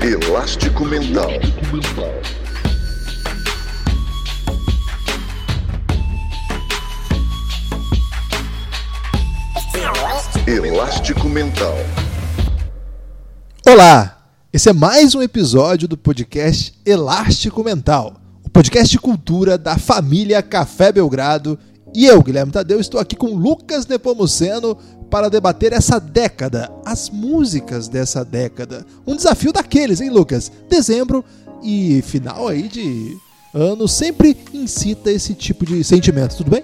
Elástico Mental. Elástico Mental. Olá! Esse é mais um episódio do podcast Elástico Mental, o podcast de cultura da família Café Belgrado. E eu, Guilherme Tadeu, estou aqui com Lucas Nepomuceno para debater essa década, as músicas dessa década. Um desafio daqueles, hein, Lucas? Dezembro e final aí de ano sempre incita esse tipo de sentimento, tudo bem?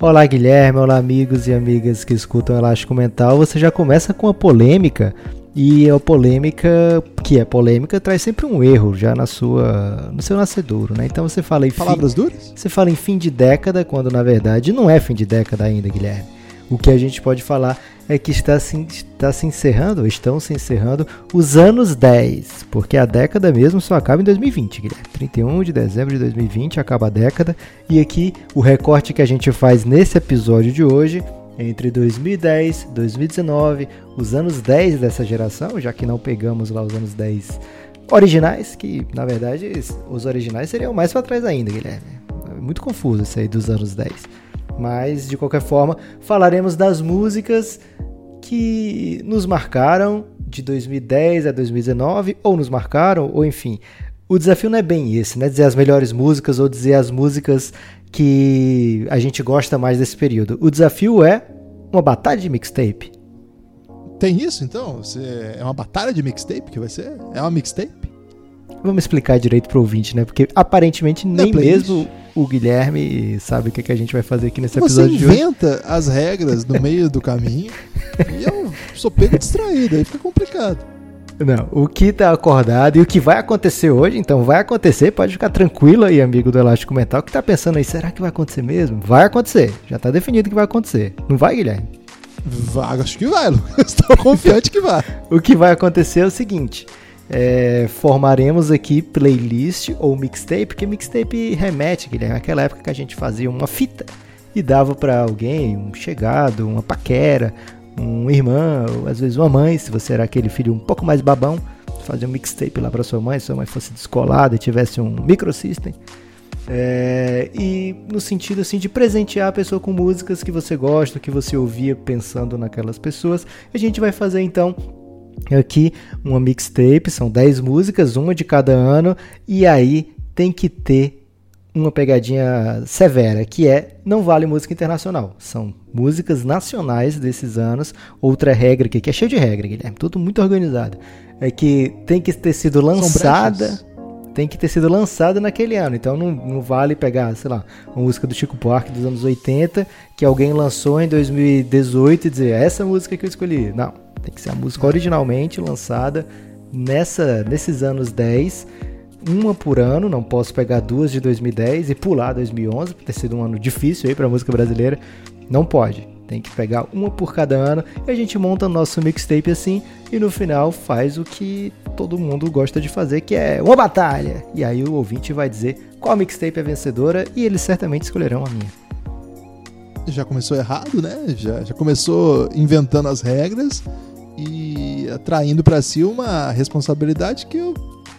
Olá, Guilherme. Olá, amigos e amigas que escutam Elástico Mental. Você já começa com a polêmica. E a polêmica, que é polêmica, traz sempre um erro já na sua, no seu nascedouro, né? Então você fala em Palavras fim, duras? Você fala em fim de década, quando na verdade não é fim de década ainda, Guilherme. O que a gente pode falar é que está se, está se encerrando, estão se encerrando os anos 10, porque a década mesmo só acaba em 2020, Guilherme. 31 de dezembro de 2020 acaba a década, e aqui o recorte que a gente faz nesse episódio de hoje entre 2010 e 2019, os anos 10 dessa geração, já que não pegamos lá os anos 10 originais, que na verdade os originais seriam mais para trás ainda, Guilherme. É muito confuso isso aí dos anos 10. Mas, de qualquer forma, falaremos das músicas que nos marcaram de 2010 a 2019, ou nos marcaram, ou enfim. O desafio não é bem esse, né? Dizer as melhores músicas ou dizer as músicas que a gente gosta mais desse período. O desafio é uma batalha de mixtape. Tem isso então? Você... É uma batalha de mixtape que vai ser? É uma mixtape? Vamos explicar direito pro ouvinte, né? Porque aparentemente é nem playlist. mesmo o Guilherme sabe o que, que a gente vai fazer aqui nesse episódio Você de hoje. inventa as regras no meio do caminho e eu sou pego distraído, aí fica complicado. Não, o que tá acordado e o que vai acontecer hoje, então vai acontecer, pode ficar tranquilo aí, amigo do Elástico Mental, que tá pensando aí, será que vai acontecer mesmo? Vai acontecer, já tá definido que vai acontecer. Não vai, Guilherme? Vai, acho que vai, Lucas. Estou confiante que vai. O que vai acontecer é o seguinte: é, formaremos aqui playlist ou mixtape, porque mixtape remete, Guilherme, àquela época que a gente fazia uma fita e dava para alguém, um chegado, uma paquera, um irmão, ou às vezes uma mãe, se você era aquele filho um pouco mais babão, fazia um mixtape lá para sua mãe, se sua mãe fosse descolada e tivesse um microsystem. É, e no sentido assim de presentear a pessoa com músicas que você gosta, que você ouvia pensando naquelas pessoas. A gente vai fazer então aqui uma mixtape, são 10 músicas, uma de cada ano, e aí tem que ter uma pegadinha severa, que é não vale música internacional. São músicas nacionais desses anos. Outra regra aqui, que é cheio de regra, Guilherme, tudo muito organizado, é que tem que ter sido lançada tem que ter sido lançada naquele ano. Então não, não vale pegar, sei lá, uma música do Chico Buarque dos anos 80 que alguém lançou em 2018 e dizer "É essa música que eu escolhi. Não, tem que ser a música originalmente lançada nessa nesses anos 10, uma por ano, não posso pegar duas de 2010 e pular 2011, por ter sido um ano difícil aí para música brasileira. Não pode. Tem que pegar uma por cada ano e a gente monta nosso mixtape assim e no final faz o que todo mundo gosta de fazer, que é uma batalha. E aí o ouvinte vai dizer qual mixtape é vencedora e eles certamente escolherão a minha. Já começou errado, né? Já, já começou inventando as regras e atraindo para si uma responsabilidade que eu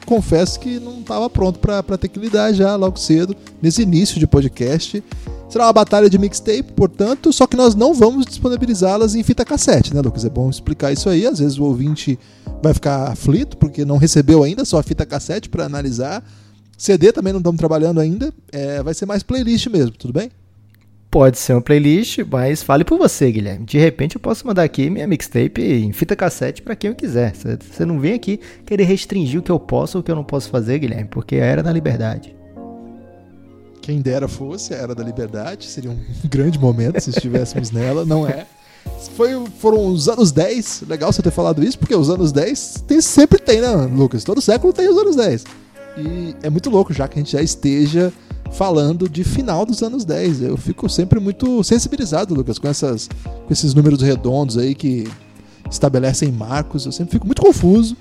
confesso que não estava pronto para ter que lidar já logo cedo, nesse início de podcast. Será uma batalha de mixtape, portanto, só que nós não vamos disponibilizá-las em fita cassete, né, Lucas? É bom explicar isso aí. Às vezes o ouvinte vai ficar aflito porque não recebeu ainda só a fita cassete para analisar. CD também não estamos trabalhando ainda. É, vai ser mais playlist mesmo, tudo bem? Pode ser uma playlist, mas fale por você, Guilherme. De repente eu posso mandar aqui minha mixtape em fita cassete para quem eu quiser. Você- não vem aqui querer restringir o que eu posso ou o que eu não posso fazer, Guilherme, porque era da liberdade. Quem dera fosse a Era da Liberdade, seria um grande momento se estivéssemos nela, não é? Foi, foram os anos 10, legal você ter falado isso, porque os anos 10 tem, sempre tem, né, Lucas? Todo século tem os anos 10. E é muito louco já que a gente já esteja falando de final dos anos 10. Eu fico sempre muito sensibilizado, Lucas, com, essas, com esses números redondos aí que estabelecem marcos. Eu sempre fico muito confuso.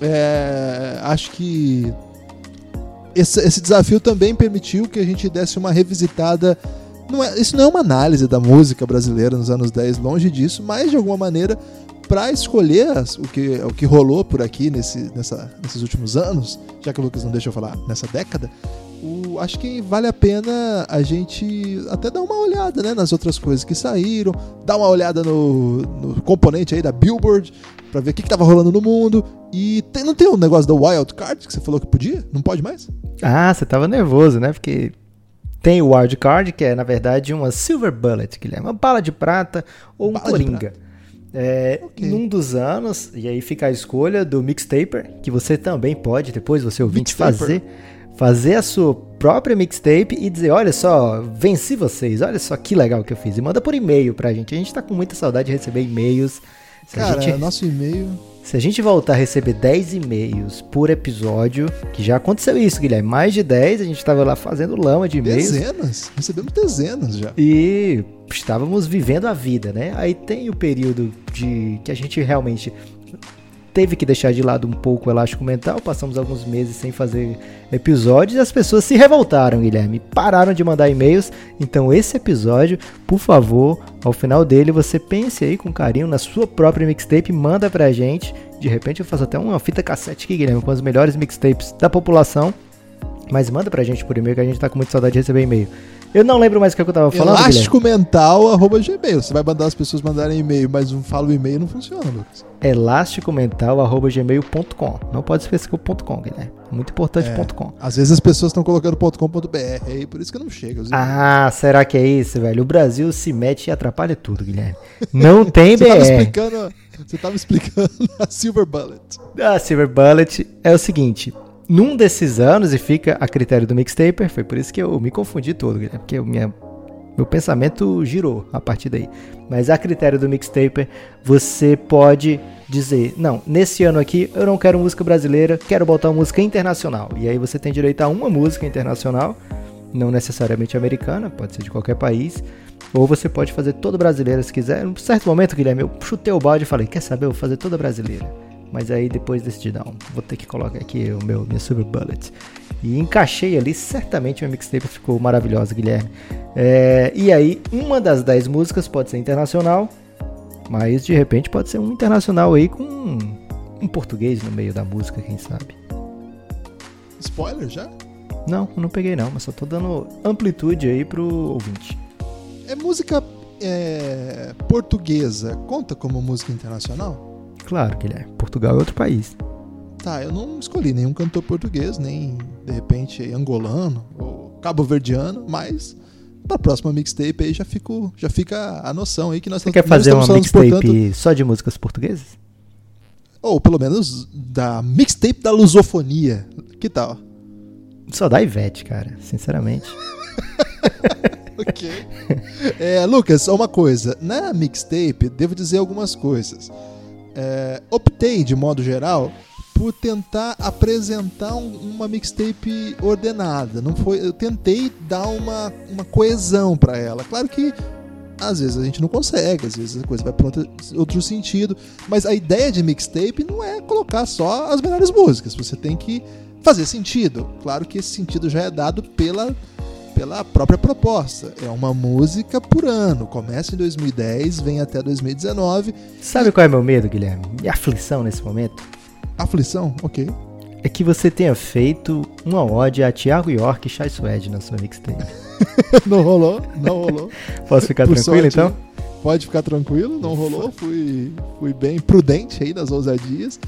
É, acho que esse, esse desafio também permitiu que a gente desse uma revisitada. Não é- isso não é uma análise da música brasileira nos anos 10, longe disso, mas de alguma maneira pra escolher o que, o que rolou por aqui nesse, nessa- nesses últimos anos, já que o Lucas não deixa eu falar nessa década, o- acho que vale a pena a gente até dar uma olhada né, nas outras coisas que saíram, dar uma olhada no, no componente aí da Billboard, pra ver o que, que tava rolando no mundo. E tem- não tem um negócio da Wild Card que você falou que podia? Não pode mais? Ah, você tava nervoso, né? Porque tem o Wild Card, que é na verdade uma Silver Bullet, Guilherme, uma bala de prata ou um Bala Coringa. É, Ok. Num dos anos, e aí fica a escolha do Mixtaper, que você também pode, depois você ouvinte, Mixtaper. fazer, fazer a sua própria mixtape e dizer, olha só, venci vocês, olha só que legal que eu fiz. E manda por e-mail pra gente. A gente tá com muita saudade de receber e-mails. Se Cara, gente- nosso e-mail. se a gente voltar a receber 10 e-mails por episódio, que já aconteceu isso, Guilherme, mais de 10, a gente tava lá fazendo lama de e-mails Dezenas. Recebemos dezenas já. e estávamos vivendo a vida, né? Aí tem o período de que a gente realmente teve que deixar de lado um pouco o elástico mental, passamos alguns meses sem fazer episódios e as pessoas se revoltaram, Guilherme, pararam de mandar e-mails. Então esse episódio, por favor, ao final dele você pense aí com carinho na sua própria mixtape, manda pra gente. De repente eu faço até uma fita cassete aqui, Guilherme, com as melhores mixtapes da população. Mas manda pra gente por e-mail que a gente tá com muita saudade de receber e-mail. Eu não lembro mais o que eu tava falando. Elástico mental, arroba gmail. Você vai mandar as pessoas mandarem e-mail, mas não fala o e-mail não funciona, Lucas. elasticomental.gmail.com. Não pode esquecer o ponto .com, Guilherme. É muito importante É. ponto .com. Às vezes as pessoas estão colocando .com.br aí, por isso que não chega. Ah, será que é isso, velho? O Brasil se mete e atrapalha tudo, Guilherme. Não tem você tava BR. explicando, você tava explicando a Silver Bullet. A Silver Bullet é o seguinte. Num desses anos, e fica a critério do Mixtaper, foi por isso que eu me confundi todo, porque minha, meu pensamento girou a partir daí. Mas a critério do Mixtaper, você pode dizer, não, nesse ano aqui eu não quero música brasileira, quero botar música internacional. E aí você tem direito a uma música internacional, não necessariamente americana, pode ser de qualquer país. Ou você pode fazer toda brasileira se quiser. Num certo momento, Guilherme, eu chutei o balde e falei, quer saber, eu vou fazer toda brasileira. Mas aí depois decidi, não, vou ter que colocar aqui o meu, minha Super Bullet. E encaixei ali, certamente minha mixtape ficou maravilhosa, Guilherme. É, e aí, uma das 10 músicas pode ser internacional, mas de repente pode ser um internacional aí com um, um português no meio da música, quem sabe. Spoiler já? Não, não peguei não, mas só tô dando amplitude aí pro ouvinte. É música é, portuguesa. Conta como música internacional? Claro, Guilherme, Portugal é outro país. Tá, eu não escolhi nenhum cantor português, nem de repente angolano ou cabo-verdiano, mas pra próxima mixtape aí já, fico, já fica a noção aí que nós Você quer fazer uma mixtape portanto, só de músicas portuguesas? ou pelo menos da mixtape da lusofonia. Que tal? Só da Ivete, cara, sinceramente. ok. É, Lucas, só uma coisa. Na mixtape, devo dizer algumas coisas. É, optei, de modo geral, por tentar apresentar um- uma mixtape ordenada. Não foi, eu tentei dar uma, uma coesão para ela. Claro que às vezes a gente não consegue, às vezes a coisa vai para outro, outro sentido. Mas a ideia de mixtape não é colocar só as melhores músicas. Você tem que fazer sentido. Claro que esse sentido já é dado pela pela própria proposta. É uma música por ano. Começa em 2010, vem até 2019. Sabe qual é meu medo, Guilherme? E aflição nesse momento? Aflição? Ok. É que você tenha feito uma ode a Thiago York e Chai Suede na sua mixtape. não rolou, não rolou. Posso ficar Por tranquilo sorte, então? Pode ficar tranquilo, não rolou. Fui, fui bem prudente aí nas ousadias.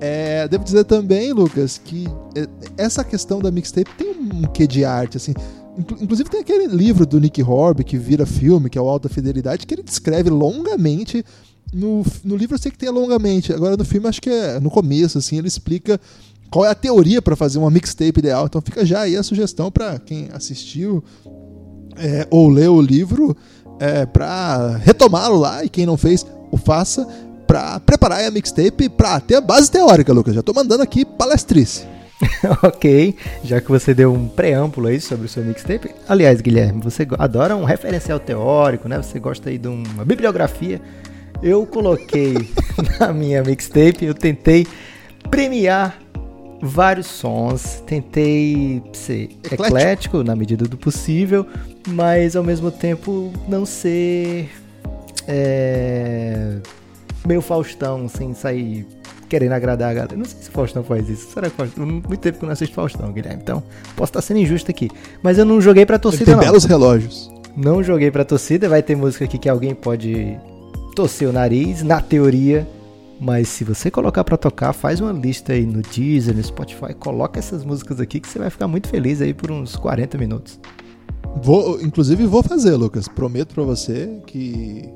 É, devo dizer também, Lucas, que é, essa questão da mixtape tem um quê de arte, assim. Inclu- Inclusive tem aquele livro do Nick Horby que vira filme, que é o Alta Fidelidade, que ele descreve longamente. No, no livro eu sei que tem longamente, agora no filme acho que é no começo, assim, ele explica qual é a teoria para fazer uma mixtape ideal. Então fica já aí a sugestão para quem assistiu é, ou leu o livro é, para retomá-lo lá e quem não fez, o faça para preparar a mixtape para ter a base teórica, Lucas. Já tô mandando aqui palestrice. ok, já que você deu um preâmbulo aí sobre o seu mixtape. Aliás, Guilherme, você adora um referencial teórico, né? Você gosta aí de uma bibliografia. Eu coloquei na minha mixtape, eu tentei premiar vários sons, tentei ser Eclético. eclético na medida do possível, mas ao mesmo tempo não ser é, meio Faustão, sem sair querendo agradar a galera. Não sei se o Faustão faz isso. Será que Faustão... Muito tempo que eu não assisto Faustão, Guilherme. Então, posso estar sendo injusto aqui. Mas eu não joguei pra torcida, Tem não. belos relógios. Não joguei pra torcida. Vai ter música aqui que alguém pode torcer o nariz, na teoria. Mas se você colocar pra tocar, faz uma lista aí no Deezer, no Spotify. Coloca essas músicas aqui que você vai ficar muito feliz aí por uns 40 minutos. Vou, inclusive, vou fazer, Lucas. Prometo pra você que.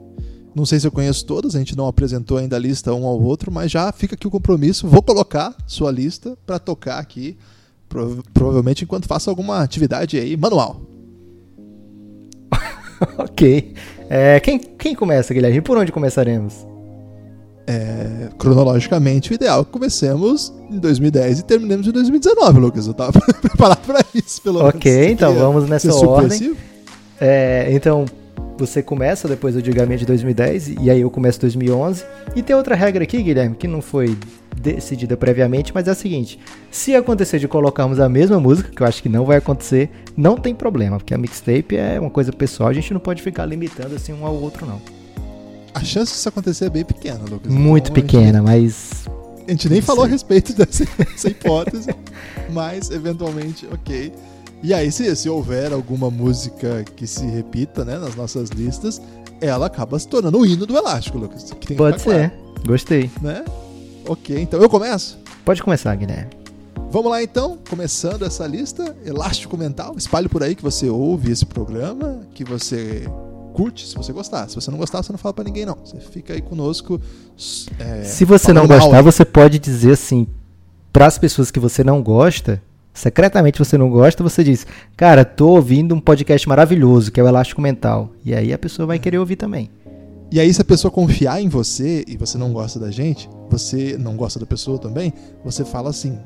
Não sei se eu conheço todas, a gente não apresentou ainda a lista um ao outro, mas já fica aqui o compromisso. Vou colocar sua lista pra tocar aqui, prova- provavelmente enquanto faço alguma atividade aí manual. ok. É, quem, quem começa, Guilherme? Por onde começaremos? É, cronologicamente, o ideal é que comecemos em 2010 e terminemos em 2019, Lucas. Eu tava preparado pra isso, pelo menos. Ok, então vamos nessa ordem. É, então, você começa, depois eu digo a minha de 2010, e aí eu começo 2011. E tem outra regra aqui, Guilherme, que não foi decidida previamente, mas é a seguinte: se acontecer de colocarmos a mesma música, que eu acho que não vai acontecer, não tem problema, porque a mixtape é uma coisa pessoal, a gente não pode ficar limitando assim um ao outro, não. A chance disso acontecer é bem pequena, Lucas. Muito Então, a gente- pequena, mas. A gente nem falou a respeito dessa, dessa hipótese, mas eventualmente, ok. E aí, se, se houver alguma música que se repita né, nas nossas listas, ela acaba se tornando o hino do elástico, Lucas. Pode ser. Gostei. claro, né? Ok, então eu começo. Pode começar, Guilherme. Vamos lá então, começando essa lista, Elástico Mental. Espalhe por aí que você ouve esse programa, que você curte, se você gostar. Se você não gostar, você não fala pra ninguém, não. Você fica aí conosco. é, Se você não mal gostar, você pode dizer assim, para as pessoas que você não gosta, secretamente você não gosta, você diz, cara, tô ouvindo um podcast maravilhoso, que é o Elástico Mental. E aí a pessoa vai querer ouvir também. E aí, se a pessoa confiar em você e você não gosta da gente, você não gosta da pessoa também, você fala assim: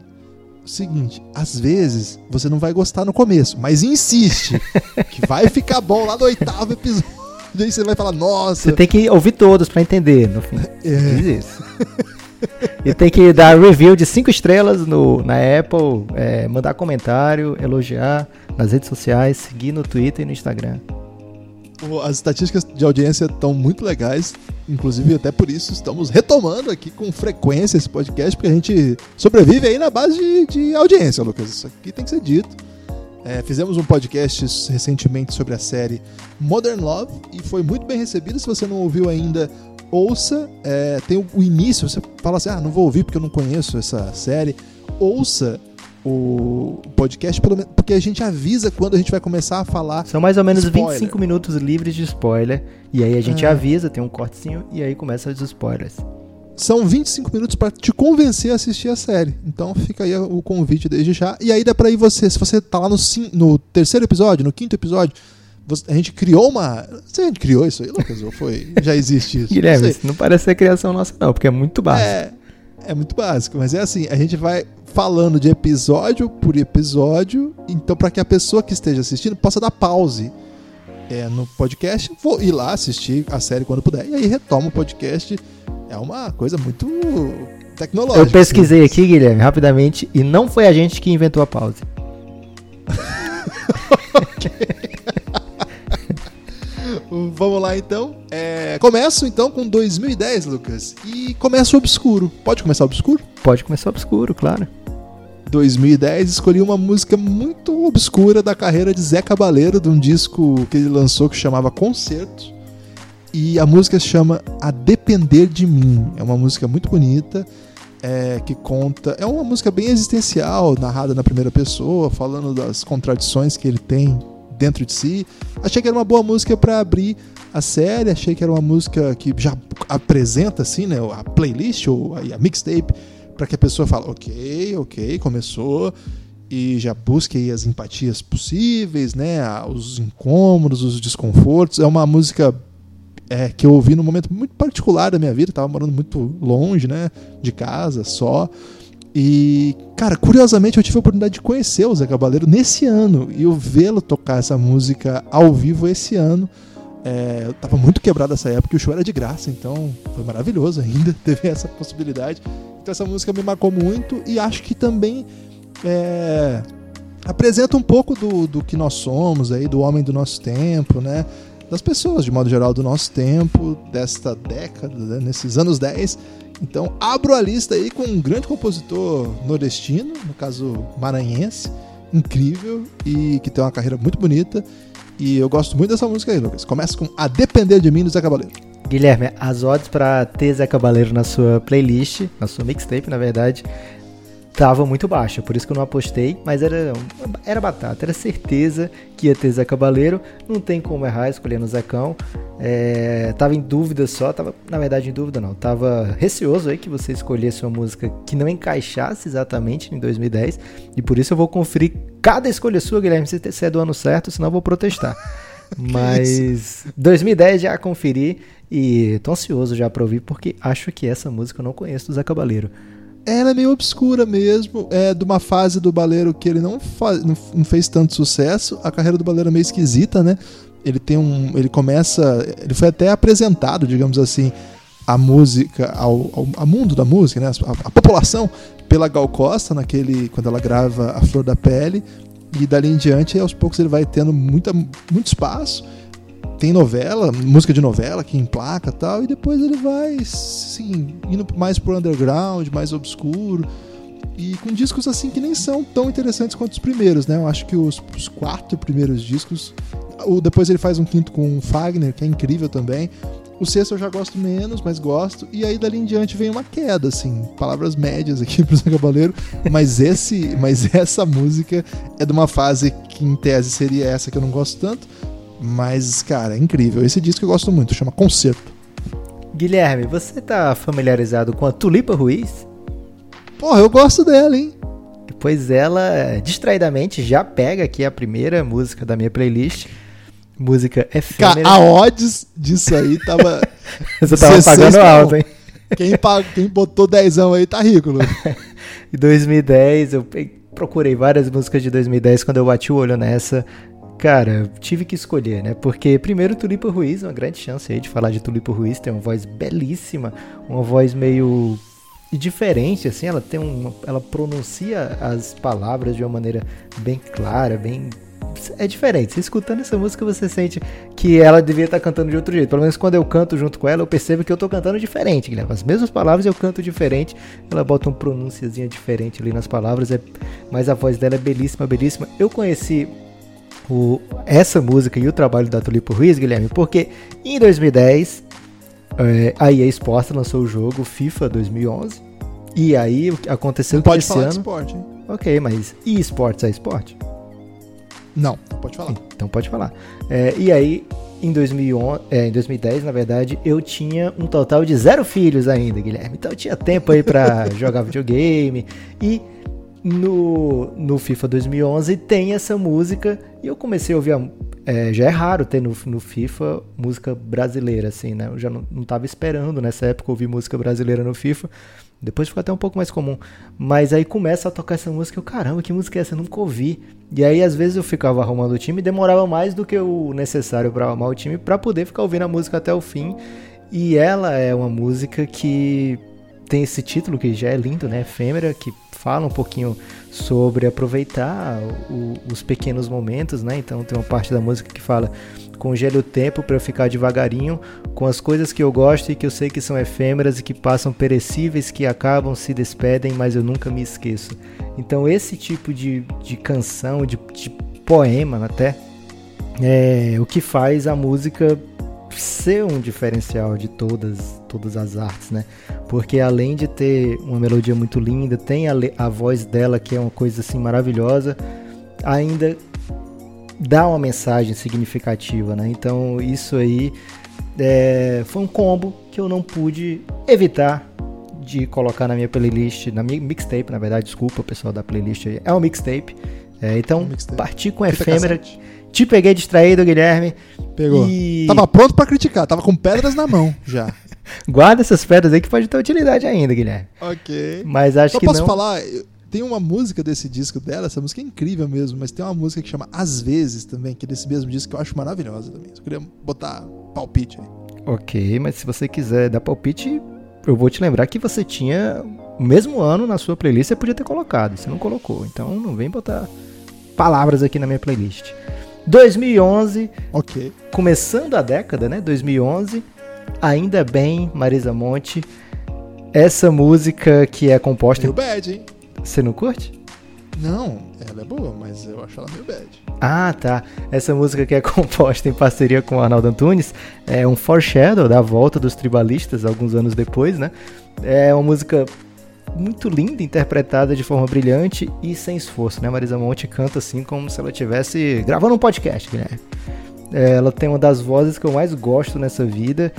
o seguinte, às vezes você não vai gostar no começo, mas insiste, que vai ficar bom lá no oitavo episódio. E aí você vai falar, nossa, Você tem que ouvir todos pra entender, no fim. é, Diz isso. e tem que dar review de 5 estrelas no, na Apple, é, mandar comentário, elogiar nas redes sociais, seguir no Twitter e no Instagram. as estatísticas de audiência estão muito legais. Inclusive, até por isso, estamos retomando aqui com frequência esse podcast, porque a gente sobrevive aí na base de, de audiência, Lucas. Isso aqui tem que ser dito. É, fizemos um podcast recentemente sobre a série Modern Love e foi muito bem recebido. Se você não ouviu ainda, ouça. É, tem o, início, você fala assim: ah, não vou ouvir porque eu não conheço essa série. Ouça o podcast, pelo menos, porque a gente avisa quando a gente vai começar a falar. São mais ou menos Spoiler. 25 minutos livres de spoiler. E aí a gente É. avisa, tem um cortezinho, e aí começa os spoilers. São 25 minutos para te convencer a assistir a série. Então fica aí o convite desde já. E aí dá pra ir você, se você tá lá no, no terceiro episódio, no quinto episódio, a gente criou uma. Você a gente criou isso aí, Lucas? Ou foi? Já existe isso? Guilherme, Não isso não parece ser criação nossa, não, porque é muito básico. É, é muito básico, mas é assim, a gente vai falando de episódio por episódio, então para que a pessoa que esteja assistindo possa dar pause é, no podcast, vou ir lá assistir a série quando puder. E aí retoma o podcast. É uma coisa muito tecnológica. Eu pesquisei assim. aqui, Guilherme, rapidamente, e não foi a gente que inventou a pause. Vamos lá então. É, começo então com 2010, Lucas. E começa obscuro. Pode começar obscuro? Pode começar obscuro, claro. 2010 escolhi uma música muito obscura da carreira de Zé Cabaleiro, de um disco que ele lançou que chamava Concerto. E a música se chama A Depender de Mim. É uma música muito bonita, é, que conta. É uma música bem existencial, narrada na primeira pessoa, falando das contradições que ele tem dentro de si. Achei que era uma boa música para abrir a série, achei que era uma música que já apresenta assim, né, a playlist ou a, mixtape para que a pessoa fale, ok, ok, começou e já busque as empatias possíveis, né, os incômodos, os desconfortos. É uma música é, que eu ouvi num momento muito particular da minha vida, tava morando muito longe, né, de casa, só. E, cara, curiosamente eu tive a oportunidade de conhecer o Zé Cabaleiro nesse ano e eu vê-lo tocar essa música ao vivo esse ano. É, eu tava muito quebrado nessa época e o show era de graça, então foi maravilhoso ainda, teve essa possibilidade. Então essa música me marcou muito e acho que também é, apresenta um pouco do, do que nós somos aí, do homem do nosso tempo, né? das pessoas, de modo geral, do nosso tempo, desta década, né, nesses anos 10. Então, abro a lista aí com um grande compositor nordestino, no caso maranhense, incrível e que tem uma carreira muito bonita. E eu gosto muito dessa música aí, Lucas. Começa com A Depender de Mim do Zé Cabaleiro. Guilherme, as odds para ter Zé Cabaleiro na sua playlist, na sua mixtape, na verdade, tava muito baixa, por isso que eu não apostei, mas era, era batata, era certeza que ia ter Zé Cabaleiro, não tem como errar escolhendo o Zecão, é, tava em dúvida só, tava, na verdade em dúvida não, tava receoso aí que você escolhesse uma música que não encaixasse exatamente em 2010, e por isso eu vou conferir cada escolha sua, Guilherme, se é do ano certo, senão eu vou protestar. Mas 2010 já conferi e tô ansioso já pra ouvir, porque acho que essa música eu não conheço do Zé Cabaleiro ela é meio obscura mesmo, é de uma fase do Baleiro que ele não, faz, não fez tanto sucesso. A carreira do Baleiro é meio esquisita, né? Ele tem um, ele começa, ele foi até apresentado, digamos assim, a música ao, ao, ao mundo da música, né? A, a, população pela Gal Costa naquele quando ela grava A Flor da Pele e dali em diante aos poucos ele vai tendo muita, muito espaço tem novela, música de novela que emplaca tal, e depois ele vai, assim, indo mais pro underground, mais obscuro, e com discos assim que nem são tão interessantes quanto os primeiros, né? Eu acho que os, os quatro primeiros discos, o, depois ele faz um quinto com o Fagner, que é incrível também. O sexto eu já gosto menos, mas gosto. E aí dali em diante vem uma queda, assim, palavras médias aqui pro Zé Cabaleiro. Mas esse, mas essa música é de uma fase que em tese seria essa que eu não gosto tanto. Mas, cara, é incrível. Esse disco eu gosto muito, chama Concerto. Guilherme, você tá familiarizado com a Tulipa Ruiz? Porra, eu gosto dela, hein? Pois ela, distraidamente, já pega aqui a primeira música da minha playlist. Música efêmera. A odds disso aí tava. você tava pagando alto, hein? Quem, pag... Quem botou dezão aí tá rico, Lu. em 2010, eu procurei várias músicas de 2010 quando eu bati o olho nessa. Cara, tive que escolher, né? Porque primeiro Tulipa Ruiz, uma grande chance aí de falar de Tulipa Ruiz, tem uma voz belíssima, uma voz meio diferente, assim, ela tem uma, ela pronuncia as palavras de uma maneira bem clara, bem é diferente. Você escutando essa música, você sente que ela devia estar cantando de outro jeito. Pelo menos quando eu canto junto com ela, eu percebo que eu estou cantando diferente, Guilherme. As mesmas palavras eu canto diferente. Ela bota um pronunciazinha diferente ali nas palavras, é... mas a voz dela é belíssima, belíssima. Eu conheci o, essa música e o trabalho da Tulipo Ruiz, Guilherme, porque em 2010 é, a EA Sports lançou o jogo FIFA 2011 e aí aconteceu não que pode esse falar ano... de esporte, hein? Ok, mas e esportes é esporte? Não, não pode falar. Então pode falar. É, e aí, em, 2011, é, em 2010, na verdade, eu tinha um total de zero filhos ainda, Guilherme. Então eu tinha tempo aí para jogar videogame e no, no FIFA 2011 tem essa música e eu comecei a ouvir. A, é, já é raro ter no, no FIFA música brasileira, assim, né? Eu já não, não tava esperando nessa época ouvir música brasileira no FIFA. Depois ficou até um pouco mais comum. Mas aí começa a tocar essa música. Eu, caramba, que música é essa? Eu nunca ouvi. E aí, às vezes, eu ficava arrumando o time e demorava mais do que o necessário para arrumar o time para poder ficar ouvindo a música até o fim. E ela é uma música que tem esse título que já é lindo, né? Efêmera, que fala um pouquinho sobre aproveitar o, os pequenos momentos, né? Então tem uma parte da música que fala congele o tempo para eu ficar devagarinho com as coisas que eu gosto e que eu sei que são efêmeras e que passam perecíveis, que acabam, se despedem, mas eu nunca me esqueço. Então esse tipo de, de canção, de, de poema até, é o que faz a música ser um diferencial de todas, todas as artes, né? Porque além de ter uma melodia muito linda, tem a, a voz dela que é uma coisa assim maravilhosa, ainda dá uma mensagem significativa, né? Então isso aí é, foi um combo que eu não pude evitar de colocar na minha playlist, na minha mixtape, na verdade, desculpa pessoal da playlist aí, é um mixtape. É, então, um mixtape. parti com efêmera. Cassete. Te peguei distraído, Guilherme. Pegou. E... Tava pronto para criticar, tava com pedras na mão já. Guarda essas pedras aí que pode ter utilidade ainda, Guilherme. Ok. Mas acho Só que posso não... falar, tem uma música desse disco dela, essa música é incrível mesmo, mas tem uma música que chama Às Vezes também, que é desse mesmo disco que eu acho maravilhosa também. Eu queria botar palpite aí. Ok, mas se você quiser dar palpite, eu vou te lembrar que você tinha o mesmo ano na sua playlist, você podia ter colocado, você não colocou. Então não vem botar palavras aqui na minha playlist. 2011, Ok. começando a década, né? 2011. Ainda bem, Marisa Monte. Essa música que é composta. Meio bad, hein? Você não curte? Não, ela é boa, mas eu acho ela meio bad. Ah, tá. Essa música que é composta em parceria com o Arnaldo Antunes é um foreshadow da volta dos tribalistas alguns anos depois, né? É uma música muito linda, interpretada de forma brilhante e sem esforço, né? Marisa Monte canta assim como se ela estivesse gravando um podcast, Guilherme. É, ela tem uma das vozes que eu mais gosto nessa vida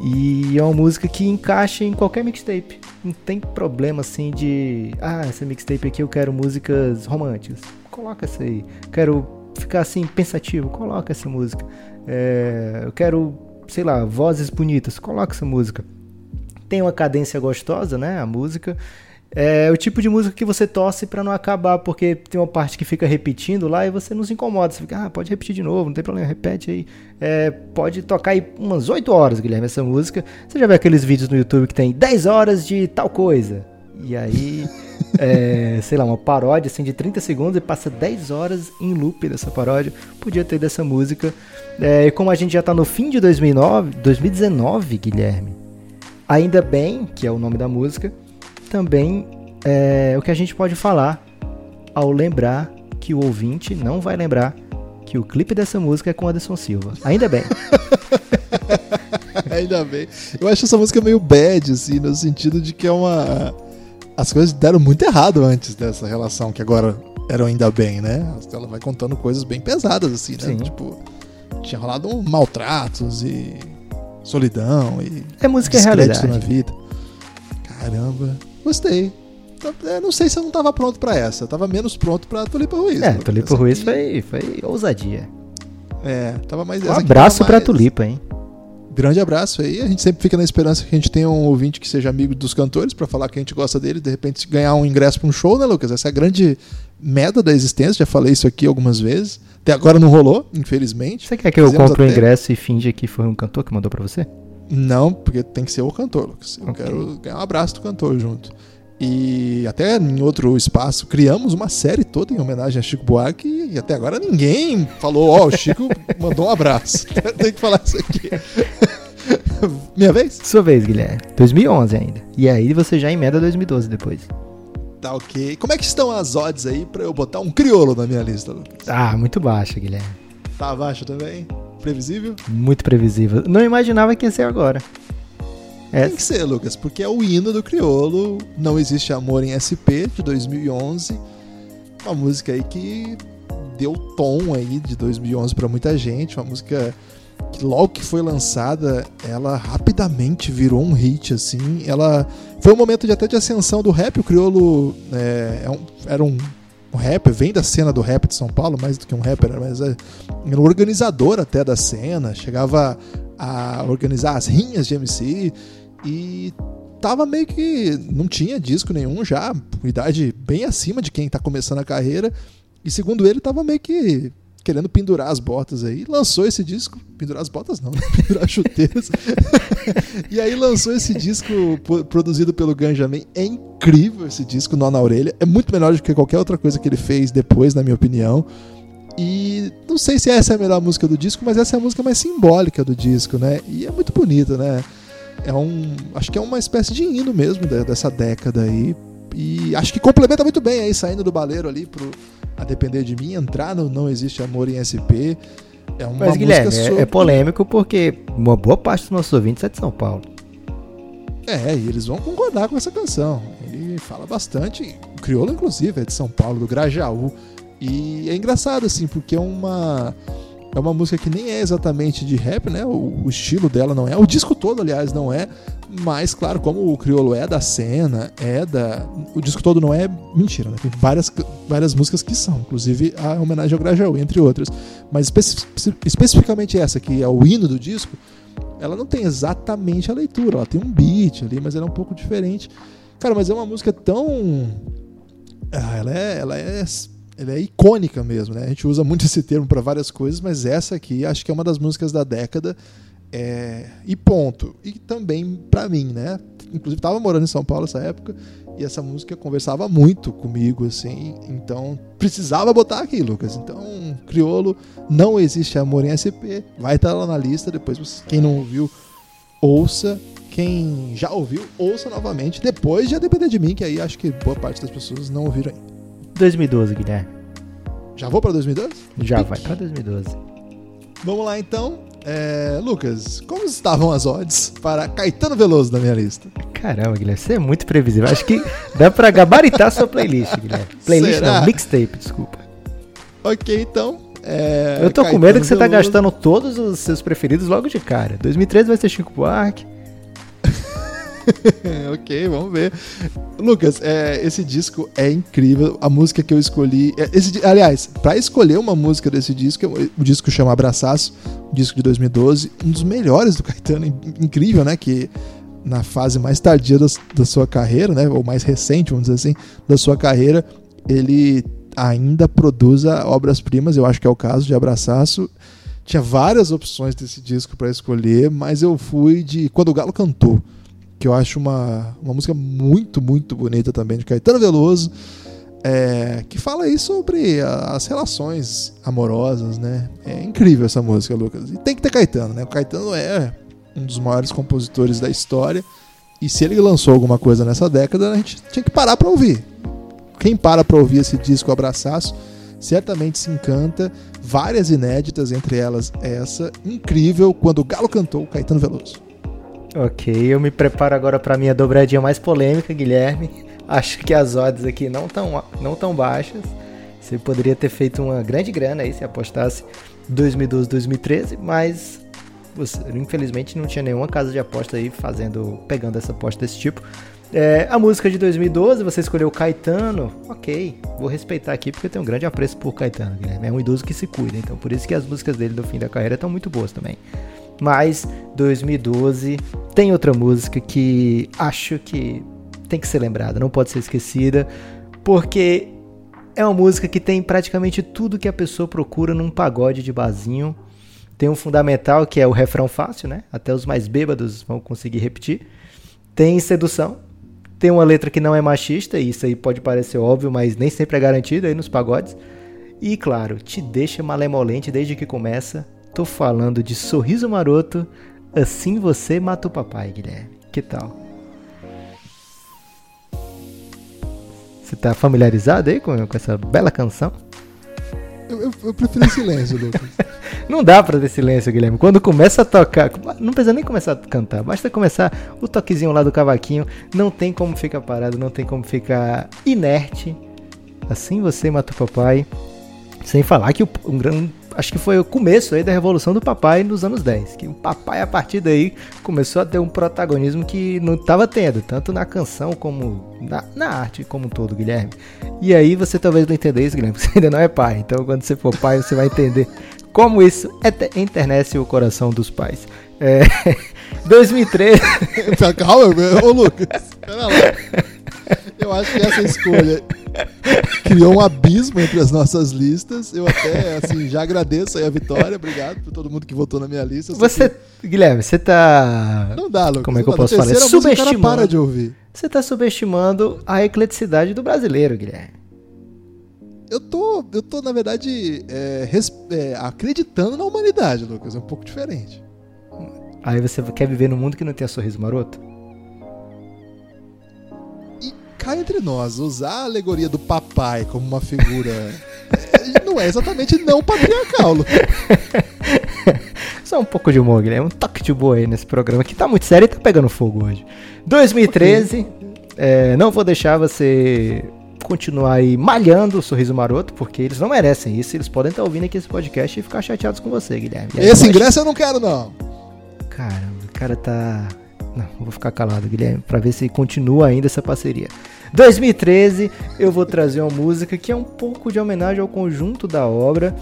e é uma música que encaixa em qualquer mixtape. Não tem problema assim de. Ah, essa mixtape aqui eu quero músicas românticas. Coloca essa aí. Quero ficar assim pensativo. Coloca essa música. É, eu quero, sei lá, vozes bonitas. Coloca essa música. Tem uma cadência gostosa, né? A música. É o tipo de música que você torce pra não acabar, porque tem uma parte que fica repetindo lá e você não se incomoda. Você fica, ah, pode repetir de novo, não tem problema, repete aí. É, pode tocar aí umas 8 horas, Guilherme, essa música. Você já vê aqueles vídeos no YouTube que tem 10 horas de tal coisa. E aí, é, sei lá, uma paródia assim de 30 segundos e passa 10 horas em loop dessa paródia. Podia ter dessa música. É, e como a gente já tá no fim de 2009, 2019, Guilherme, ainda bem, que é o nome da música, também é o que a gente pode falar ao lembrar que o ouvinte não vai lembrar que o clipe dessa música é com Anderson Silva. Ainda bem. Ainda bem. Eu acho essa música meio bad, assim, no sentido de que é uma. As coisas deram muito errado antes dessa relação, que agora eram ainda bem, né? Ela vai contando coisas bem pesadas, assim, né? Sim. Tipo, tinha rolado um maltratos e solidão e. É música realidade. na vida. Caramba, gostei. É, Não sei se eu não tava pronto pra essa. Eu tava menos pronto pra Tulipa Ruiz. É. Tulipa Ruiz aqui- foi, foi ousadia. É, tava mais. Um abraço tava pra Tulipa, hein? Grande abraço aí. A gente sempre fica na esperança que a gente tenha um ouvinte que seja amigo dos cantores pra falar que a gente gosta dele, de repente ganhar um ingresso pra um show, né, Lucas? Essa é a grande meta da existência. Já falei isso aqui algumas vezes. Até agora não rolou, infelizmente. Você quer que eu compre o até- ingresso e finja que foi um cantor que mandou pra você? Não, porque tem que ser o cantor, Lucas. Eu Ok. quero ganhar um abraço do cantor junto. E até em outro espaço criamos uma série toda em homenagem a Chico Buarque e até agora ninguém falou, ó, o Chico mandou um abraço. tem que falar isso aqui. Minha vez? Sua vez, Guilherme. 2011 ainda. E aí você já emenda 2012 depois. Tá ok. Como é que estão as odds aí pra eu botar um criolo na minha lista, Lucas? Ah, muito baixa, Guilherme. Tá abaixo também? Previsível? Muito previsível. Não imaginava que ia ser agora. É, Tem que ser, Lucas, porque é o hino do criolo. Não existe amor em SP de 2011. Uma música aí que deu tom aí de 2011 pra muita gente. Uma música que logo que foi lançada, ela rapidamente virou um hit assim. Ela foi um momento de até de ascensão do rap. O criolo é, é um- era um, um rapper, vem da cena do rap de São Paulo, mais do que um rapper, mas é, um organizador até da cena. Chegava a organizar as rinhas de MC e tava meio que não tinha disco nenhum já, idade bem acima de quem tá começando a carreira. E segundo ele, tava meio que querendo pendurar as botas aí. Lançou esse disco, pendurar as botas não, né? pendurar as chuteiras. e aí lançou esse disco produzido pelo Ganjamin. É incrível esse disco, Nó na Orelha. É muito melhor do que qualquer outra coisa que ele fez depois, na minha opinião. E não sei se essa é a melhor música do disco, mas essa é a música mais simbólica do disco, né? E é muito bonita, né? É um. Acho que é uma espécie de hino mesmo de- dessa década aí. E acho que complementa muito bem aí, saindo do baleiro ali pro A Depender de Mim, entrar no Não Existe Amor em SP. É uma mas, Guilherme, é, sobre... é polêmico porque uma boa parte dos nossos ouvintes é de São Paulo. É, e eles vão concordar com essa canção. Ele fala bastante, o crioulo inclusive é de São Paulo, do Grajaú. E é engraçado assim, porque é uma é uma música que nem é exatamente de rap, né? O, o estilo dela não é, o disco todo, aliás, não é, mas claro, como o crioulo é da cena, é da o disco todo não é mentira, né? Tem várias várias músicas que são, inclusive a homenagem ao Grajaú, entre outras. Mas especi- especificamente essa que é o hino do disco, ela não tem exatamente a leitura, ela tem um beat ali, mas ela é um pouco diferente. Cara, mas é uma música tão. Ah, ela é, ela é, ela é icônica mesmo, né? A gente usa muito esse termo para várias coisas, mas essa aqui acho que é uma das músicas da década. É, e ponto. E também pra mim, né? Inclusive tava morando em São Paulo nessa época e essa música conversava muito comigo, assim. Então precisava botar aqui, Lucas. Então, Criolo, não existe amor em SP. Vai estar lá na lista. Depois, quem não ouviu, ouça. Quem já ouviu, ouça novamente. Depois já depender de mim, que aí acho que boa parte das pessoas não ouviram ainda. 2012, Guilherme. Já vou pra 2012? Já vai pra 2012. Vamos lá então. É, Lucas, como estavam as odds para Caetano Veloso na minha lista? Caramba, Guilherme, você é muito previsível. Acho que dá pra gabaritar sua playlist, Guilherme. Playlist Será? não, mixtape, desculpa. Ok, então. é, Eu tô com Caetano medo que você tá Veloso. gastando todos os seus preferidos logo de cara. 2013 vai ser Chico Buarque. ok, vamos ver. Lucas, é, esse disco é incrível. A música que eu escolhi. é, esse aliás, pra escolher uma música desse disco, o disco chama Abraçaço, disco de 2012, um dos melhores do Caetano. in- Incrível, né? Que na fase mais tardia das- da, sua carreira, né? Ou mais recente, vamos dizer assim, da sua carreira, ele ainda produz a- obras-primas. Eu acho que é o caso de Abraçaço. Tinha várias opções desse disco pra escolher, mas eu fui de Quando o Galo Cantou que eu acho uma, uma música muito, muito bonita também, de Caetano Veloso, é, que fala aí sobre a- as relações amorosas, né? É incrível essa música, Lucas. E tem que ter Caetano, né? O Caetano é um dos maiores compositores da história, e se ele lançou alguma coisa nessa década, a gente tinha que parar pra ouvir. Quem para pra ouvir esse disco Abraçaço, certamente se encanta. Várias inéditas, entre elas essa, incrível, quando o Galo cantou, Caetano Veloso. Ok, eu me preparo agora pra minha dobradinha mais polêmica, Guilherme. Acho que as odds aqui não tão, não tão baixas. Você poderia ter feito uma grande grana aí se apostasse 2012, 2013, mas você, infelizmente não tinha nenhuma casa de aposta aí fazendo, pegando essa aposta desse tipo. É, a música de 2012, você escolheu Caetano, ok, vou respeitar aqui porque eu tenho um grande apreço por Caetano, Guilherme. É um idoso que se cuida, então por isso que as músicas dele do fim da carreira estão muito boas também. Mas 2012 tem outra música que acho que tem que ser lembrada, não pode ser esquecida, porque é uma música que tem praticamente tudo que a pessoa procura num pagode de barzinho. Tem um fundamental que é o refrão fácil, né? Até os mais bêbados vão conseguir repetir. Tem sedução. Tem uma letra que não é machista, e isso aí pode parecer óbvio, mas nem sempre é garantido aí nos pagodes. E claro, te deixa malemolente desde que começa. Tô falando de Sorriso Maroto, Assim Você Mata o Papai, Guilherme. Que tal? Você tá familiarizado aí com, com essa bela canção? Eu, eu, eu prefiro silêncio, Lucas. Não dá pra ter silêncio, Guilherme. Quando começa a tocar, não precisa nem começar a cantar, basta começar o toquezinho lá do cavaquinho. Não tem como ficar parado, não tem como ficar inerte. Assim você mata o papai. Sem falar que o, um, acho que foi o começo aí da revolução do papai nos anos 10. Que o papai, a partir daí, começou a ter um protagonismo que não estava tendo, tanto na canção como na, na arte como um todo, Guilherme. E aí você talvez não entenda isso, Guilherme, porque você ainda não é pai. Então quando você for pai, você vai entender como isso ete- enternece o coração dos pais. É, 2013. Calma, ô Lucas, pera lá. Eu acho que essa escolha criou um abismo entre as nossas listas. Eu até, assim, já agradeço aí a vitória. Obrigado por todo mundo que votou na minha lista. Você, que Guilherme, você tá. Não dá, Lucas. Como é que eu dá. posso falar? Subestimando. para de ouvir. Você tá subestimando a ecleticidade do brasileiro, Guilherme. Eu tô, eu tô na verdade, é, é, acreditando na humanidade, Lucas. É um pouco diferente. Aí você quer viver num mundo que não tem sorriso maroto? Cá entre nós, usar a alegoria do papai como uma figura é, não é exatamente não patriarcal. Só um pouco de humor, Guilherme. Um toque de boa aí nesse programa que tá muito sério e tá pegando fogo hoje. 2013. é, não vou deixar você continuar aí malhando o sorriso maroto, porque eles não merecem isso. Eles podem estar ouvindo aqui esse podcast e ficar chateados com você, Guilherme. Aí Esse eu acho- ingresso eu não quero, não. Caramba, o cara tá. Não, vou ficar calado, Guilherme, pra ver se continua ainda essa parceria. 2013, eu vou trazer uma música que é um pouco de homenagem ao conjunto da obra.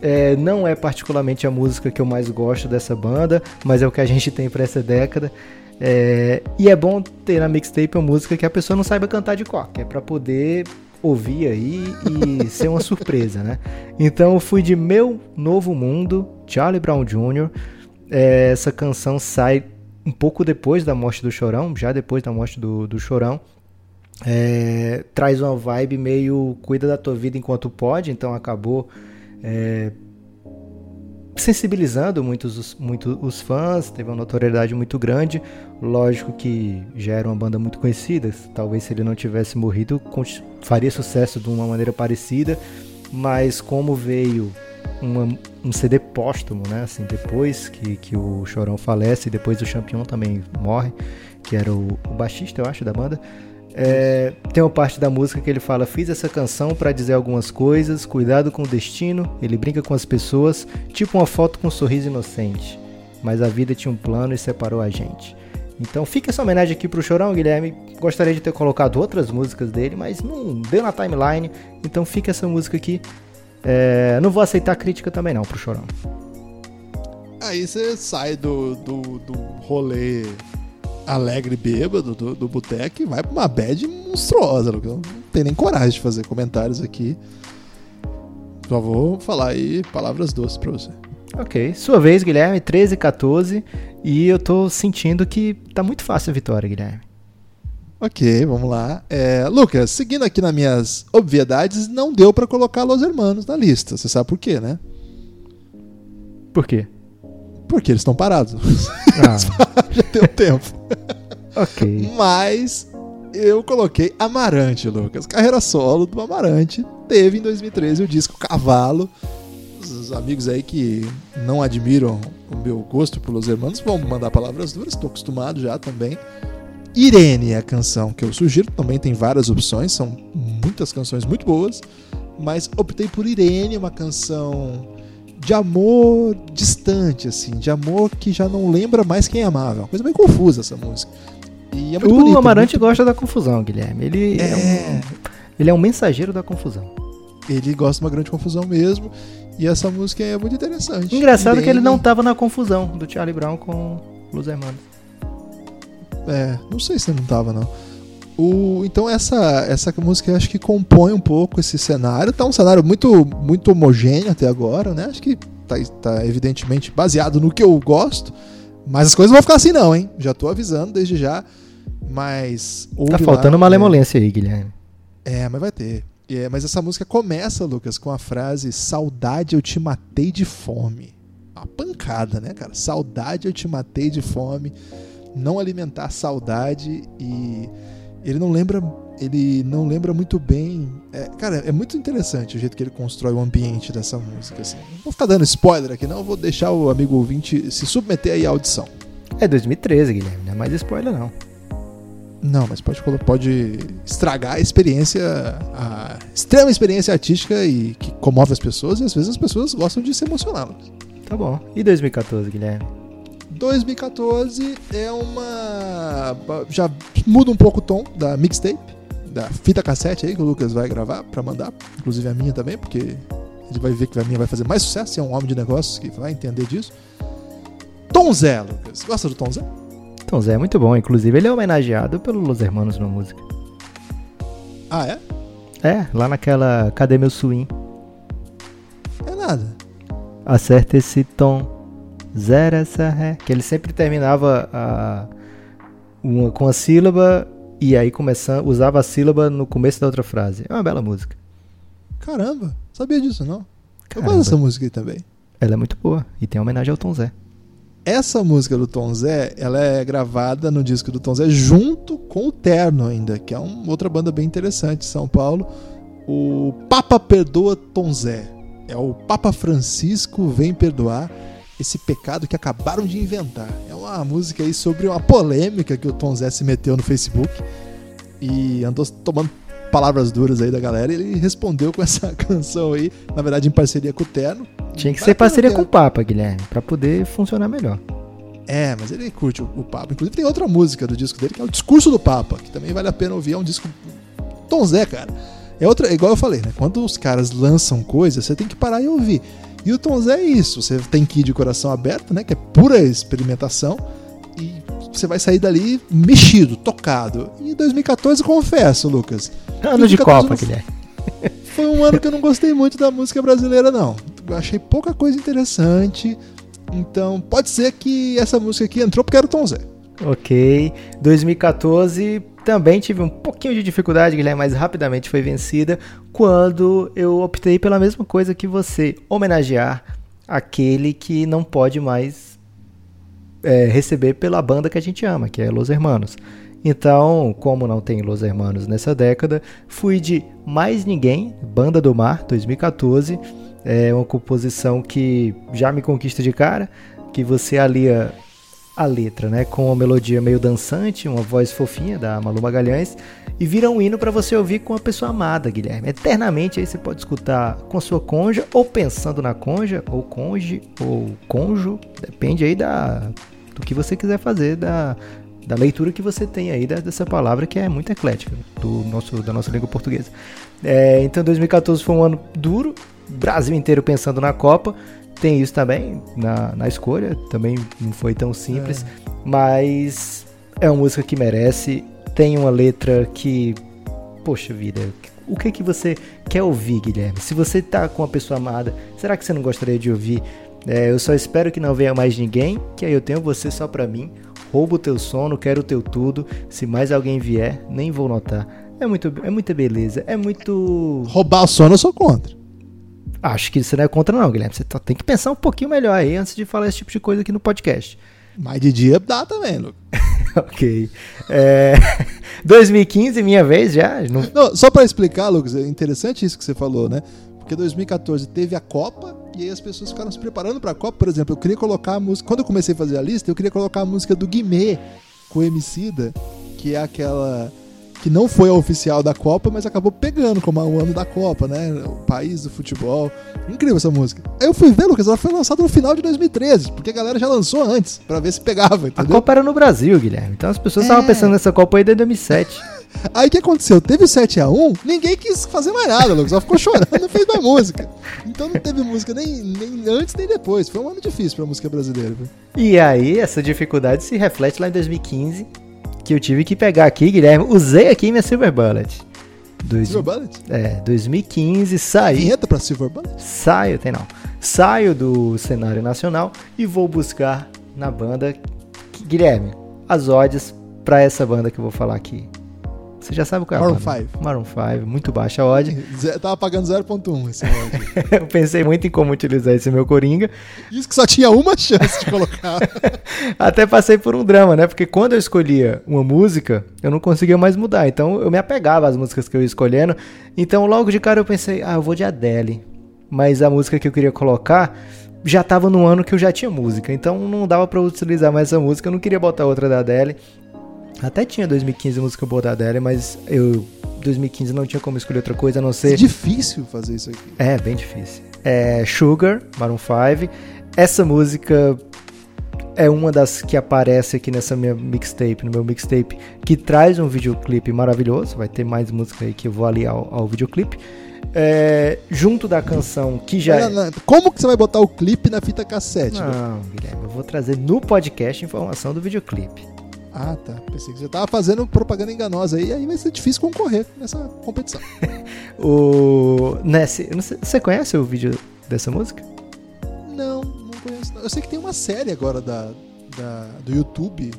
É, não é particularmente a música que eu mais gosto dessa banda, mas é o que a gente tem pra essa década. É, e é bom ter na mixtape uma música que a pessoa não saiba cantar de cor, que é pra poder ouvir aí e ser uma surpresa, né? Então eu fui de Meu Novo Mundo, Charlie Brown Jr., É, essa canção sai um pouco depois da morte do Chorão, já depois da morte do, do Chorão. É, traz uma vibe meio cuida da tua vida enquanto pode, então acabou é, sensibilizando muitos os, muito os fãs, teve uma notoriedade muito grande. Lógico que já era uma banda muito conhecida, talvez se ele não tivesse morrido faria sucesso de uma maneira parecida, mas como veio uma, um CD póstumo, né? Assim, depois que, que o Chorão falece, depois o Champion também morre, que era o, o baixista, eu acho, da banda. É, tem uma parte da música que ele fala: Fiz essa canção para dizer algumas coisas, cuidado com o destino. Ele brinca com as pessoas, tipo uma foto com um sorriso inocente. Mas a vida tinha um plano e separou a gente. Então fica essa homenagem aqui pro Chorão, Guilherme. Gostaria de ter colocado outras músicas dele, mas não deu na timeline. Então fica essa música aqui. É, não vou aceitar crítica também não pro Chorão. Aí você sai do, do, do rolê alegre bêbado do, do boteco e vai pra uma bad monstruosa. Eu não tenho nem coragem de fazer comentários aqui. Só vou falar aí palavras doces pra você. Ok, sua vez, Guilherme, 13 e 14. E eu tô sentindo que tá muito fácil a vitória, Guilherme. Ok, vamos lá. É, Lucas, seguindo aqui nas minhas obviedades, não deu para colocar Los Hermanos na lista. Você sabe por quê, né? Por quê? Porque eles estão parados. Ah. Já tem um tempo. ok. Mas eu coloquei Amarante, Lucas. Carreira solo do Amarante. Teve em 2013 o disco Cavalo. Os amigos aí que não admiram o meu gosto pelos irmãos vão mandar palavras duras, estou acostumado já também. Irene é a canção que eu sugiro, também tem várias opções, são muitas canções muito boas, mas optei por Irene, uma canção de amor distante, assim, de amor que já não lembra mais quem amava. Uma coisa meio confusa essa música. E é o bonito, Amarante muito... gosta da confusão, Guilherme. Ele é... é um, ele é um mensageiro da confusão. Ele gosta de uma grande confusão mesmo. E essa música é muito interessante. Engraçado Bem... que ele não estava na confusão do Charlie Brown com Los Hermanos. É, não sei se ele não estava não. O, então essa, essa música acho que compõe um pouco esse cenário. Tá um cenário muito, muito homogêneo até agora, né? Acho que tá, tá evidentemente baseado no que eu gosto. Mas as coisas não vão ficar assim não, hein? Já tô avisando desde já. Mas... Tá faltando uma malemolência é, aí, Guilherme. É, mas vai ter. É, mas essa música começa, Lucas, com a frase Saudade eu te matei de fome. Uma pancada, né, cara? Saudade eu te matei de fome. Não alimentar saudade e ele não lembra ele não lembra muito bem. É, cara, é muito interessante o jeito que ele constrói o ambiente dessa música. Assim. Não vou ficar dando spoiler aqui, não. Vou deixar o amigo ouvinte se submeter aí à audição. É 2013, Guilherme. Não é mais spoiler, não. Não, mas pode, pode estragar a experiência, a extrema experiência artística e que comove as pessoas. E às vezes as pessoas gostam de se emocionar. Tá bom. E 2014, Guilherme? 2014 é uma. Já muda um pouco o tom da mixtape, da fita cassete aí que o Lucas vai gravar para mandar, inclusive a minha também, porque ele vai ver que a minha vai fazer mais sucesso, é um homem de negócios que vai entender disso. Tom Zé, Lucas. Gosta do Tom Zé? Tom Zé é muito bom, inclusive ele é homenageado pelo Los Hermanos na música. Ah, é? É, lá naquela Cadê Meu Swing? É nada. Acerta esse tom zero essa ré. Que ele sempre terminava a, uma com a sílaba e aí começando, usava a sílaba no começo da outra frase. É uma bela música. Caramba, sabia disso não? Caramba. Eu gosto dessa música aí também. Ela é muito boa e tem homenagem ao Tom Zé. Essa música do Tom Zé, ela é gravada no disco do Tom Zé junto com o Terno ainda, que é uma outra banda bem interessante de São Paulo. O Papa Perdoa Tom Zé. É o Papa Francisco Vem Perdoar esse pecado que acabaram de inventar. É uma música aí sobre uma polêmica que o Tom Zé se meteu no Facebook e andou tomando palavras duras aí da galera. E ele respondeu com essa canção aí, na verdade em parceria com o Terno. Tinha que ser parceria com o Papa, Guilherme, para poder funcionar melhor. É, mas ele curte o, o, Papa. Inclusive tem outra música do disco dele que é o Discurso do Papa, que também vale a pena ouvir. É um disco Tom Zé, cara. É outra, igual eu falei, né? Quando os caras lançam coisas, você tem que parar e ouvir. E o Tom Zé é isso. Você tem que ir de coração aberto, né? Que é pura experimentação. E você vai sair dali mexido, tocado. E em 2014, confesso, Lucas. Ano de Copa, Guilherme. Foi um ano que eu não gostei muito da música brasileira, não. Eu achei pouca coisa interessante. Então pode ser que essa música aqui entrou porque era o Tom Zé. Ok. 2014 também tive um pouquinho de dificuldade, Guilherme, mas rapidamente foi vencida quando eu optei pela mesma coisa que você, homenagear aquele que não pode mais é, receber pela banda que a gente ama, que é Los Hermanos. Então, como não tem Los Hermanos nessa década, fui de Mais Ninguém, Banda do Mar, 2014. É uma composição que já me conquista de cara, que você alia a letra, né, com uma melodia meio dançante, uma voz fofinha da Malu Magalhães e vira um hino para você ouvir com a pessoa amada, Guilherme. Eternamente aí você pode escutar com sua conja ou pensando na conja ou conge ou conjo, depende aí da do que você quiser fazer da da leitura que você tem aí dessa palavra que é muito eclética do nosso da nossa língua portuguesa. É, então 2014 foi um ano duro, Brasil inteiro pensando na Copa tem isso também na, na escolha, também não foi tão simples, é. mas é uma música que merece, tem uma letra que, poxa vida, o que que você quer ouvir, Guilherme? Se você tá com uma pessoa amada, será que você não gostaria de ouvir? É, eu só espero que não venha mais ninguém, que aí eu tenho você só pra mim. Roubo o teu sono, quero o teu tudo. Se mais alguém vier, nem vou notar. É, muito, é muita beleza, é muito. Roubar o sono eu sou contra. Acho que você não é contra, não, Guilherme. Você tem que pensar um pouquinho melhor aí antes de falar esse tipo de coisa aqui no podcast. Mas de dia dá também, Lucas. ok. É... 2015, minha vez já. Não... Não, só para explicar, Lucas, é interessante isso que você falou, né? Porque 2014 teve a Copa e aí as pessoas ficaram se preparando para a Copa. Por exemplo, eu queria colocar a música. Quando eu comecei a fazer a lista, eu queria colocar a música do Guimê com o Emicida, que é aquela que não foi a oficial da Copa, mas acabou pegando como o ano da Copa, né? O país do futebol. Incrível essa música. Aí eu fui ver, Lucas, ela foi lançada no final de 2013, porque a galera já lançou antes, para ver se pegava, entendeu? A Copa era no Brasil, Guilherme. Então as pessoas estavam é... pensando nessa Copa aí desde 2007. Aí o que aconteceu? Teve o 7x1, ninguém quis fazer mais nada, Lucas. Só ficou chorando, não fez mais música. Então não teve música nem, nem antes nem depois. Foi um ano difícil pra música brasileira. Viu? E aí, essa dificuldade se reflete lá em 2015, que eu tive que pegar aqui, Guilherme. Usei aqui minha Silver Bullet. Dois, Silver Bullet? É, 2015, saí. Vinheta pra Silver Bullet? Saio, tem não. Saio do cenário nacional e vou buscar na banda. Guilherme, as odds para essa banda que eu vou falar aqui. Você já sabe qual é Maroon a banda? 5. Maroon 5, muito baixa a odd. Tava pagando 0.1 esse odd. eu pensei muito em como utilizar esse meu Coringa. Isso que só tinha uma chance de colocar. Até passei por um drama, né? Porque quando eu escolhia uma música, eu não conseguia mais mudar. Então eu me apegava às músicas que eu ia escolhendo. Então logo de cara eu pensei, ah, eu vou de Adele. Mas a música que eu queria colocar já estava no ano que eu já tinha música, então não dava para utilizar mais essa música, eu não queria botar outra da Adele. Até tinha 2015 música boa da Adele, mas eu 2015 não tinha como escolher outra coisa a não ser. É difícil fazer isso aqui. É, bem difícil. É Sugar, Maroon 5. Essa música é uma das que aparece aqui nessa minha mixtape, no meu mixtape, que traz um videoclipe maravilhoso. Vai ter mais música aí que eu vou ali ao, ao videoclipe. É, junto da canção que já. Não, não. Como que você vai botar o clipe na fita cassete? Não, Guilherme, eu vou trazer no podcast informação do videoclipe. Ah, tá. Pensei que você tava fazendo propaganda enganosa aí, aí vai ser difícil concorrer nessa competição. o Nesse, você conhece o vídeo dessa música? Não, não conheço. Eu sei que tem uma série agora da, da do YouTube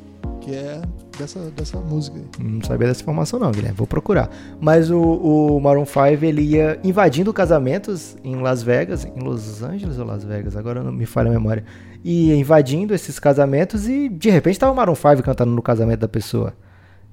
que é dessa, dessa música. Não sabia dessa informação não, Guilherme, vou procurar. Mas o, o Maroon 5, ele ia invadindo casamentos em Las Vegas, em Los Angeles ou Las Vegas, agora não me falha a memória, e invadindo esses casamentos e de repente tava o Maroon 5 cantando no casamento da pessoa.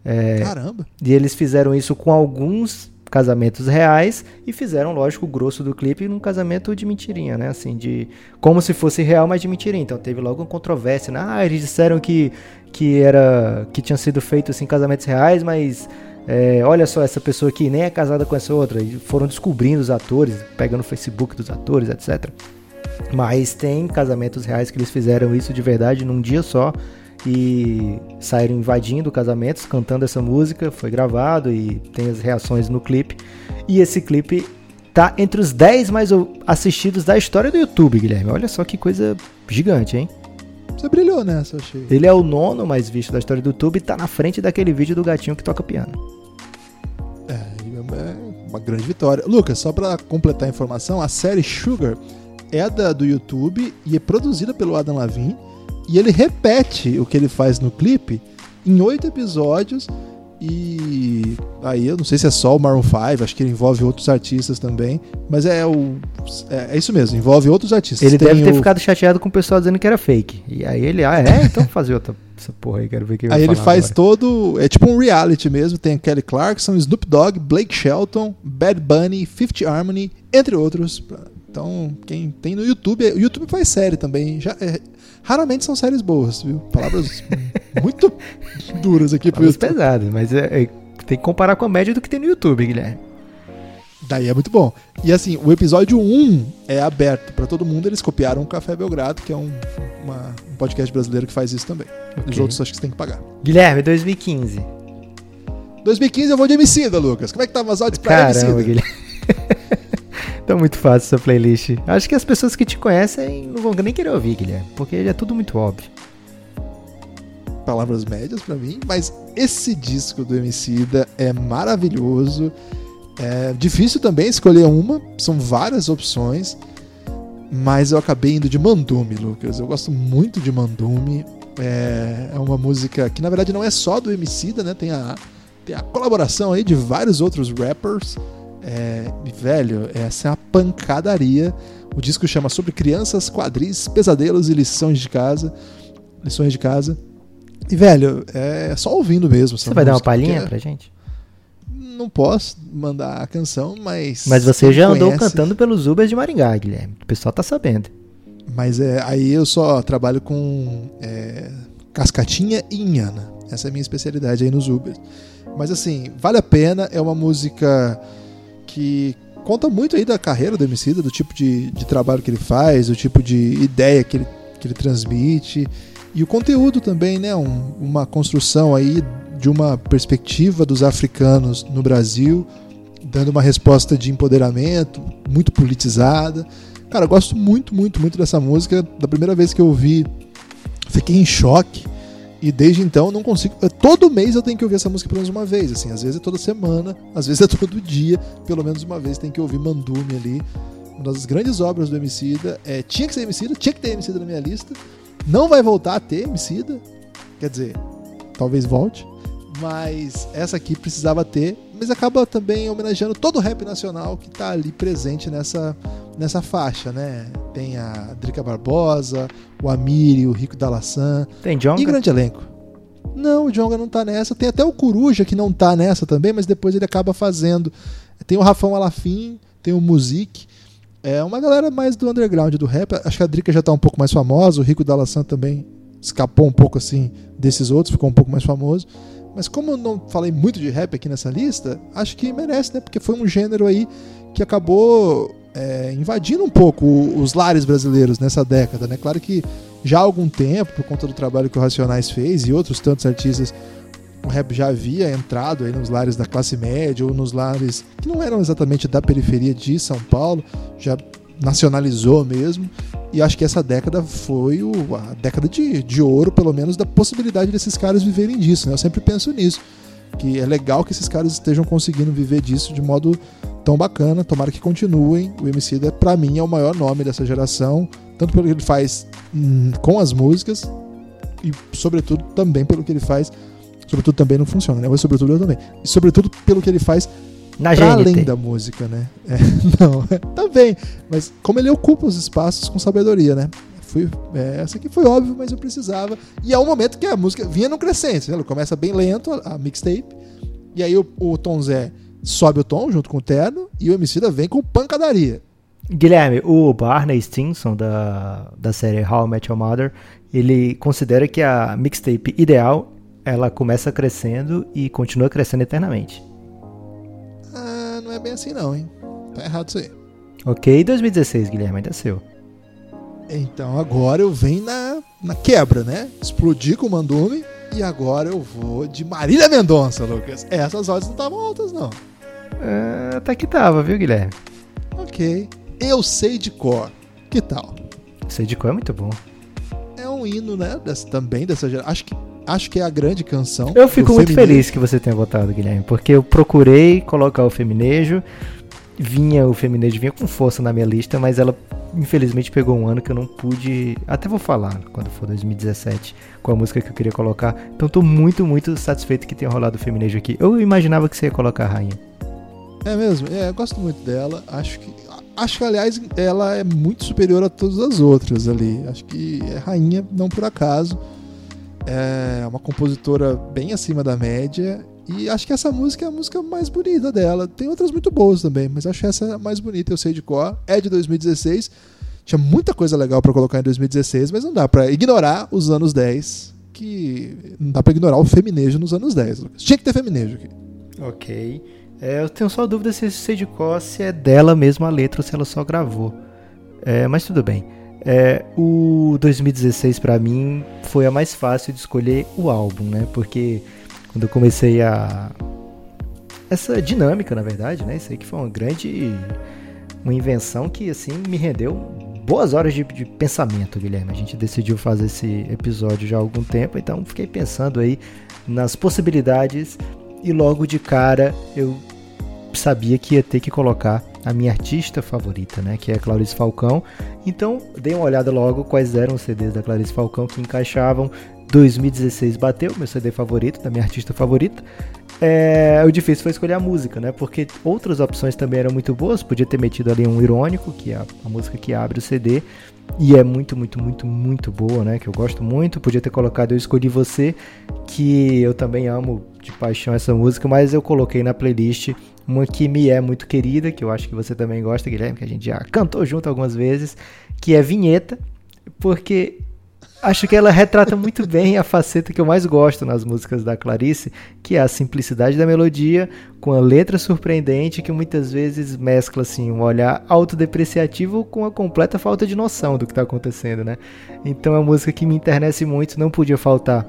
É, Caramba! E eles fizeram isso com alguns casamentos reais e fizeram, lógico, o grosso do clipe num casamento de mentirinha, né? Assim, de como se fosse real, mas de mentirinha. Então teve logo uma controvérsia, né? Ah, eles disseram que que era que tinha sido feito assim casamentos reais, mas é, olha só essa pessoa aqui nem é casada com essa outra. E foram descobrindo os atores, pegando o Facebook dos atores, etc. Mas tem casamentos reais que eles fizeram isso de verdade num dia só e saíram invadindo casamentos cantando essa música. Foi gravado e tem as reações no clipe. E esse clipe tá entre os 10 mais assistidos da história do YouTube, Guilherme. Olha só que coisa gigante, hein? Você brilhou nessa, achei. Ele é o nono mais visto da história do YouTube e tá na frente daquele vídeo do gatinho que toca piano. É, é uma grande vitória. Lucas, só para completar a informação, a série Sugar é da, do YouTube e é produzida pelo Adam Lavin. E ele repete o que ele faz no clipe em oito episódios. E aí eu não sei se é só o Maroon 5, acho que ele envolve outros artistas também. Mas é o. É, é isso mesmo, envolve outros artistas. Ele Tem deve ter o- ficado chateado com o pessoal dizendo que era fake. E aí ele, ah, é? Então fazer outra essa porra aí, quero ver o que Aí ele faz agora. todo. É tipo um reality mesmo. Tem Kelly Clarkson, Snoop Dogg, Blake Shelton, Bad Bunny, Fifth Harmony, entre outros. Então, quem tem no YouTube. O YouTube faz série também. Já, é, raramente são séries boas, viu? Palavras muito duras aqui pro YouTube. pesadas, mas é- é- tem que comparar com a média do que tem no YouTube, Guilherme. Daí é muito bom. E assim, o episódio 1 é aberto pra todo mundo. Eles copiaram o Café Belgrado, que é um, uma- um podcast brasileiro que faz isso também. Os Ok. outros acho que você tem que pagar. Guilherme, 2015. 2015 eu vou de Emicida, Lucas. Como é que tá as odds pra Caramba, Emicida? Guilherme. tá muito fácil essa playlist. Acho que as pessoas que te conhecem não vão nem querer ouvir, Guilherme, porque é tudo muito óbvio. palavras médias pra mim, mas esse disco do Emicida é maravilhoso. É difícil também escolher uma, são várias opções, mas eu acabei indo de Mandume, Lucas. Eu gosto muito de Mandume. É, é uma música que na verdade não é só do Emicida, né? Tem a, tem a colaboração aí de vários outros rappers. É, velho, essa é uma pancadaria. O disco chama Sobre Crianças, Quadris, Pesadelos e Lições de Casa. Lições de Casa. E, velho, é só ouvindo mesmo. Você vai dar uma palhinha pra gente? Não posso mandar a canção, mas. Mas você já andou conhece- cantando pelos Ubers de Maringá, Guilherme. O pessoal tá sabendo. Mas é, aí eu só trabalho com é, cascatinha e inhana. Essa é a minha especialidade aí nos Ubers. Mas assim, vale a pena. É uma música que conta muito aí da carreira do Emicida, do tipo de, de trabalho que ele faz, do tipo de ideia que ele, que ele transmite. E o conteúdo também, né? Um- uma construção aí de uma perspectiva dos africanos no Brasil, dando uma resposta de empoderamento, muito politizada. Cara, eu gosto muito, muito, muito dessa música. Da primeira vez que eu ouvi, fiquei em choque. E desde então não consigo. Todo mês eu tenho que ouvir essa música pelo menos uma vez. Assim, às vezes é toda semana, às vezes é todo dia, pelo menos uma vez tem que ouvir Mandume ali. Uma das grandes obras do Emicida. É, tinha que ser Emicida, tinha que ter Emicida na minha lista. Não vai voltar a ter Emicida. Quer dizer, talvez volte. Mas essa aqui precisava ter. Mas acaba também homenageando todo o rap nacional que tá ali presente nessa, nessa faixa, né? Tem a Drica Barbosa, o Amiri, o Rico da Laçã Tem e Jonga? grande elenco. Não, o Jonga não tá nessa. Tem até o Coruja que não tá nessa também, mas depois ele acaba fazendo. Tem o Rafão Alafim, tem o Music. É uma galera mais do underground do rap. Acho que a Drica já tá um pouco mais famosa, o Rico da Laçã também escapou um pouco assim desses outros, ficou um pouco mais famoso. Mas como eu não falei muito de rap aqui nessa lista, acho que merece, né? Porque foi um gênero aí que acabou é, invadindo um pouco os lares brasileiros nessa década, né? Claro que já há algum tempo, por conta do trabalho que o Racionais fez e outros tantos artistas, o rap já havia entrado aí nos lares da classe média ou nos lares que não eram exatamente da periferia de São Paulo, já nacionalizou mesmo. E acho que essa década foi o- a década de, de ouro, pelo menos, da possibilidade desses caras viverem disso. Né? Eu sempre penso nisso. Que é legal que esses caras estejam conseguindo viver disso de modo tão bacana. Tomara que continuem. O MC pra mim, é o maior nome dessa geração. Tanto pelo que ele faz hum, com as músicas e, sobretudo, também pelo que ele faz. Sobretudo também não funciona, né? Mas sobretudo eu também. E sobretudo pelo que ele faz Na pra GNT. além da música, né? É, não, também. Mas como ele ocupa os espaços com sabedoria, né? Fui, é, essa aqui foi óbvio, mas eu precisava. E é um momento que a música vinha no crescente. Né? Ela começa bem lento, a, a mixtape. E aí o, o Tom Zé sobe o tom junto com o terno. E o Emicida vem com pancadaria. Guilherme, o Barney Stinson da, da série How I Met Your Mother, ele considera que a mixtape ideal, ela começa crescendo e continua crescendo eternamente. Ah, não é bem assim não, hein? Tá errado isso aí. Ok, 2016, Guilherme, ainda é seu. Então agora eu venho na, na quebra, né? Explodi com o Mandume. E agora eu vou de Marília Mendonça, Lucas. Essas odds não estavam altas, não. É, até que tava, viu, Guilherme? Ok. Eu sei de cor. Que tal? Sei de cor é muito bom. É um hino, né? dessa- também dessa geração. Acho que, acho que é a grande canção. Eu fico muito feminismo. feliz que você tenha votado, Guilherme, porque eu procurei colocar o feminejo, vinha o feminejo vinha com força na minha lista, mas ela infelizmente pegou um ano que eu não pude. Até vou falar quando for 2017 com a música que eu queria colocar. Então tô muito, muito satisfeito que tenha rolado o Feminejo aqui. Eu imaginava que você ia colocar a rainha. É mesmo, é, eu gosto muito dela. Acho que. Acho que, aliás, ela é muito superior a todas as outras ali. Acho que é rainha, não por acaso. É uma compositora bem acima da média. E acho que essa música é a música mais bonita dela. Tem outras muito boas também, mas acho essa a mais bonita, eu sei de cor. É de 2016. Tinha muita coisa legal para colocar em 2016, mas não dá para ignorar os anos 10, que não dá para ignorar o feminejo nos anos 10. Lucas. Tinha que ter feminejo aqui. Ok. É, eu tenho só dúvida se sei de cor se é dela mesmo a letra ou se ela só gravou. É, mas tudo bem. É, o 2016 para mim foi a mais fácil de escolher o álbum, né? Porque quando eu comecei a essa dinâmica, na verdade, né? Isso aí que foi uma grande uma invenção que assim me rendeu boas horas de, de, pensamento, Guilherme. A gente decidiu fazer esse episódio já há algum tempo, então fiquei pensando aí nas possibilidades e logo de cara eu sabia que ia ter que colocar a minha artista favorita, né, que é a Clarice Falcão. Então, dei uma olhada logo quais eram os CDs da Clarice Falcão que encaixavam 2016 bateu, meu CD favorito, da minha artista favorita. É, o difícil foi escolher a música, né? Porque outras opções também eram muito boas. Podia ter metido ali um irônico, que é a, a música que abre o CD. E é muito, muito, muito, muito boa, né? Que eu gosto muito. Podia ter colocado Eu Escolhi Você, que eu também amo de paixão essa música, mas eu coloquei na playlist uma que me é muito querida, que eu acho que você também gosta, Guilherme, que a gente já cantou junto algumas vezes, que é Vinheta, porque Acho que ela retrata muito bem a faceta que eu mais gosto nas músicas da Clarice, que é a simplicidade da melodia com a letra surpreendente que muitas vezes mescla assim um olhar autodepreciativo com a completa falta de noção do que está acontecendo, né? Então é uma música que me internece muito, não podia faltar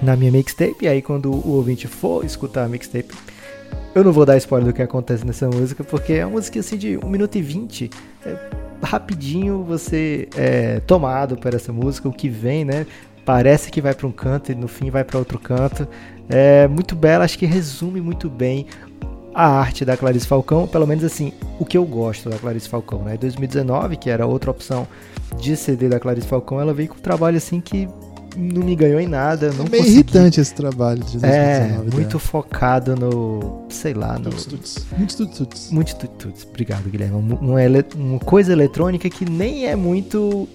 na minha mixtape. E aí quando o ouvinte for escutar a mixtape, eu não vou dar spoiler do que acontece nessa música, porque é uma música assim de 1 minuto e 20. É rapidinho você é tomado por essa música, o que vem, né? Parece que vai para um canto e no fim vai para outro canto. É muito bela, acho que resume muito bem a arte da Clarice Falcão, pelo menos assim, o que eu gosto da Clarice Falcão, né? 2019, que era outra opção de CD da Clarice Falcão, ela veio com um trabalho assim que não me ganhou em nada. Não é meio consegui. irritante esse trabalho de 2019. É, muito dela. focado no. sei lá, no. Tuts. Muitos tuts. Muitos tuts. Obrigado, Guilherme. Uma, uma, coisa eletrônica que nem é muito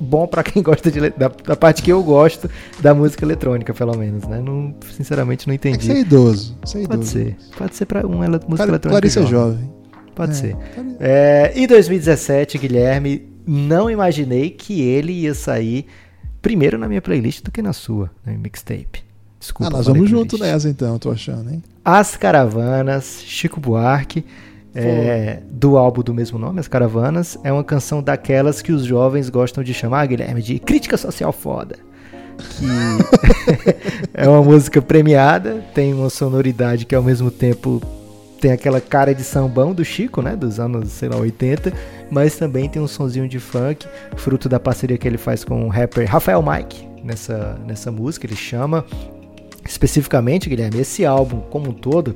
bom para quem gosta de, da, da, parte que eu gosto da música eletrônica, pelo menos, né? Não, sinceramente não entendi. É, é idoso. Você é idoso. Pode ser. Pode ser para uma música Clar, eletrônica. Clarice é jovem. Pode é. ser. É, em 2017, Guilherme, não imaginei que ele ia sair primeiro na minha playlist do que na sua, na minha mixtape. Desculpa. Ah, nós vamos junto nessa então, tô achando, hein? As Caravanas, Chico Buarque, é, do álbum do mesmo nome, As Caravanas, é uma canção daquelas que os jovens gostam de chamar, Guilherme, de crítica social foda. Que é uma música premiada, tem uma sonoridade que ao mesmo tempo tem aquela cara de sambão do Chico, né, dos anos, sei lá, 80, mas também tem um sonzinho de funk, fruto da parceria que ele faz com o rapper Rafael Mike nessa, nessa música, ele chama especificamente, Guilherme, esse álbum como um todo,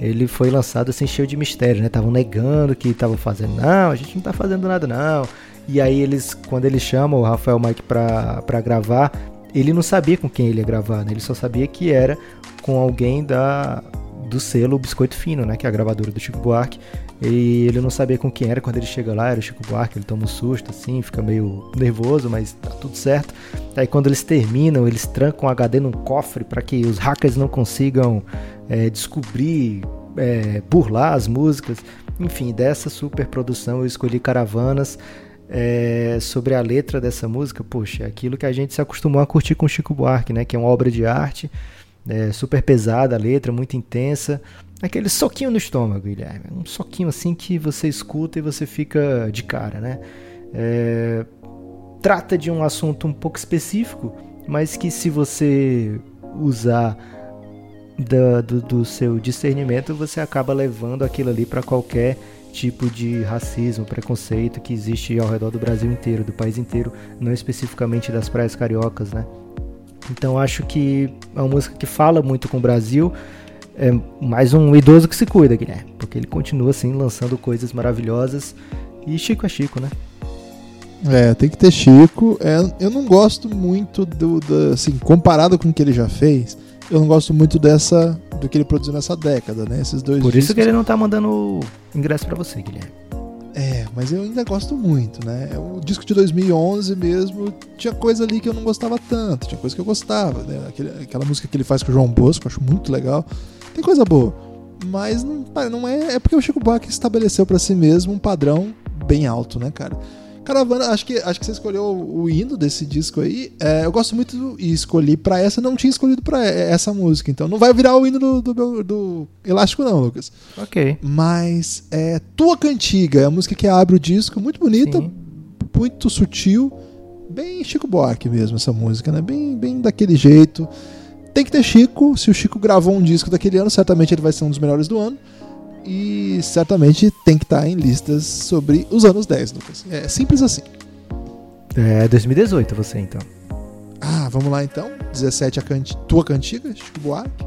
ele foi lançado assim cheio de mistério, né? Estavam negando que estavam fazendo, não, a gente não tá fazendo nada não. E aí eles, quando ele chama o Rafael Mike pra, pra gravar, ele não sabia com quem ele ia gravar, né? Ele só sabia que era com alguém da do selo Biscoito Fino, né, que é a gravadora do Chico Buarque. E ele não sabia com quem era quando ele chega lá, era o Chico Buarque, ele toma um susto assim, fica meio nervoso, mas tá tudo certo. Aí quando eles terminam, eles trancam o HD num cofre para que os hackers não consigam é, descobrir, é, burlar as músicas. Enfim, dessa super produção eu escolhi Caravanas. É, sobre a letra dessa música, poxa, é aquilo que a gente se acostumou a curtir com Chico Buarque, né? Que é uma obra de arte é, super pesada a letra, muito intensa. Aquele soquinho no estômago, Guilherme. Um soquinho assim que você escuta e você fica de cara, né? É, trata de um assunto um pouco específico, mas que se você usar da, do, do, seu discernimento, você acaba levando aquilo ali para qualquer tipo de racismo, preconceito que existe ao redor do Brasil inteiro, do país inteiro, não especificamente das praias cariocas, né? Então acho que é uma música que fala muito com o Brasil. É mais um idoso que se cuida, Guilherme. Porque ele continua assim lançando coisas maravilhosas. E Chico é Chico, né? É, tem que ter Chico. É, eu não gosto muito do, do, assim, comparado com o que ele já fez, eu não gosto muito dessa do que ele produziu nessa década, né? Esses dois Por discos. isso que ele não tá mandando ingresso pra você, Guilherme. É, mas eu ainda gosto muito, né? O disco de 2011 mesmo tinha coisa ali que eu não gostava tanto, tinha coisa que eu gostava, né? Aquele, aquela música que ele faz com o João Bosco, eu acho muito legal. Tem coisa boa, mas não, não é. É porque o Chico Buarque estabeleceu para si mesmo um padrão bem alto, né, cara? Caravana, acho que, acho que você escolheu o hino desse disco aí. É, eu gosto muito e escolhi pra essa, não tinha escolhido pra essa música. Então não vai virar o hino do, do, do Elástico, não, Lucas. Ok. Mas é Tua Cantiga, é a música que abre o disco, muito bonita, Sim. muito sutil, bem Chico Buarque mesmo, essa música, né? Bem, bem daquele jeito. Tem que ter Chico, se o Chico gravou um disco daquele ano, certamente ele vai ser um dos melhores do ano. E certamente tem que estar em listas sobre os anos 10, Lucas. É simples assim. É 2018 você então. Ah, vamos lá então. 17 a canti tua cantiga, Chico Buarque.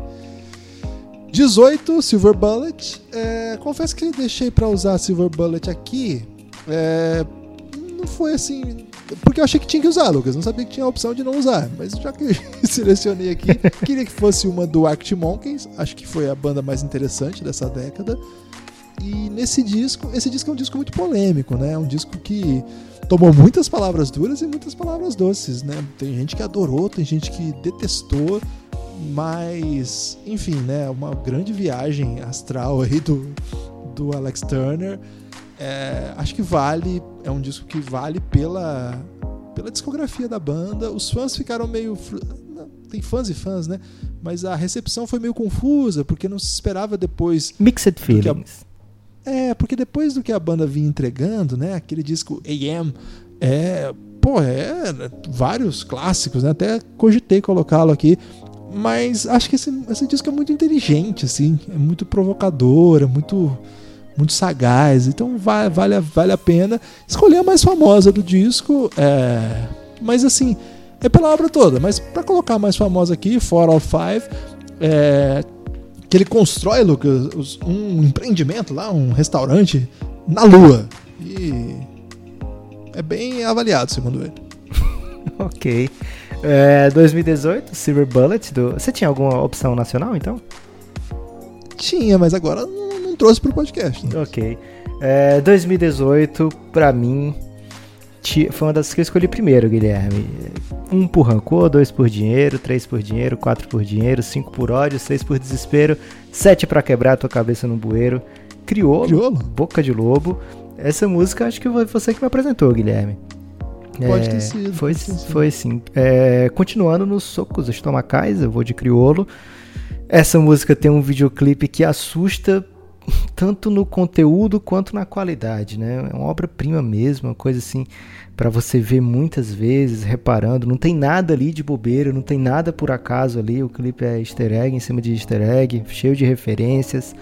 18, Silver Bullet. É, confesso que deixei pra usar Silver Bullet aqui. É, não foi assim. Porque eu achei que tinha que usar, Lucas. Não sabia que tinha a opção de não usar. Mas já que selecionei aqui, queria que fosse uma do Arctic Monkeys. Acho que foi a banda mais interessante dessa década. E nesse disco, esse disco é um disco muito polêmico, né? É um disco que tomou muitas palavras duras e muitas palavras doces, né? Tem gente que adorou, tem gente que detestou, mas enfim, né? Uma grande viagem astral aí do, do Alex Turner. É, acho que vale, é um disco que vale pela, pela discografia da banda. Os fãs ficaram meio. Tem fãs e fãs, né? Mas a recepção foi meio confusa, porque não se esperava depois. Mixed Feelings. É, porque depois do que a banda vinha entregando, né? Aquele disco AM, é. Pô, é. Vários clássicos, né? Até cogitei colocá-lo aqui. Mas acho que esse, esse disco é muito inteligente, assim. É muito provocador, é muito. Muito sagaz, então vale, vale, vale a pena escolher a mais famosa do disco. É, mas assim, é pela obra toda. Mas para colocar a mais famosa aqui, Four or Five, é, que ele constrói, Lucas, um empreendimento lá, um restaurante na Lua. E é bem avaliado, segundo ele. ok. É, 2018, Silver Bullet. Do... Você tinha alguma opção nacional, então? Tinha, mas agora não, não trouxe pro podcast. Né? Ok. É, 2018, pra mim, foi uma das que eu escolhi primeiro, Guilherme. Um por rancor, dois por dinheiro, três por dinheiro, quatro por dinheiro, cinco por ódio, seis por desespero, sete para quebrar tua cabeça no bueiro. Criolo, Criolo, Boca de Lobo. Essa música acho que foi você que me apresentou, Guilherme. Pode é, ter sido. Foi, pode ter sido. foi sim. É, continuando nos socos estomacais, eu vou de Criolo. Essa música tem um videoclipe que assusta tanto no conteúdo quanto na qualidade, né? É uma obra-prima mesmo, uma coisa assim para você ver muitas vezes, reparando. Não tem nada ali de bobeira, não tem nada por acaso ali. O clipe é easter egg em cima de easter egg, cheio de referências.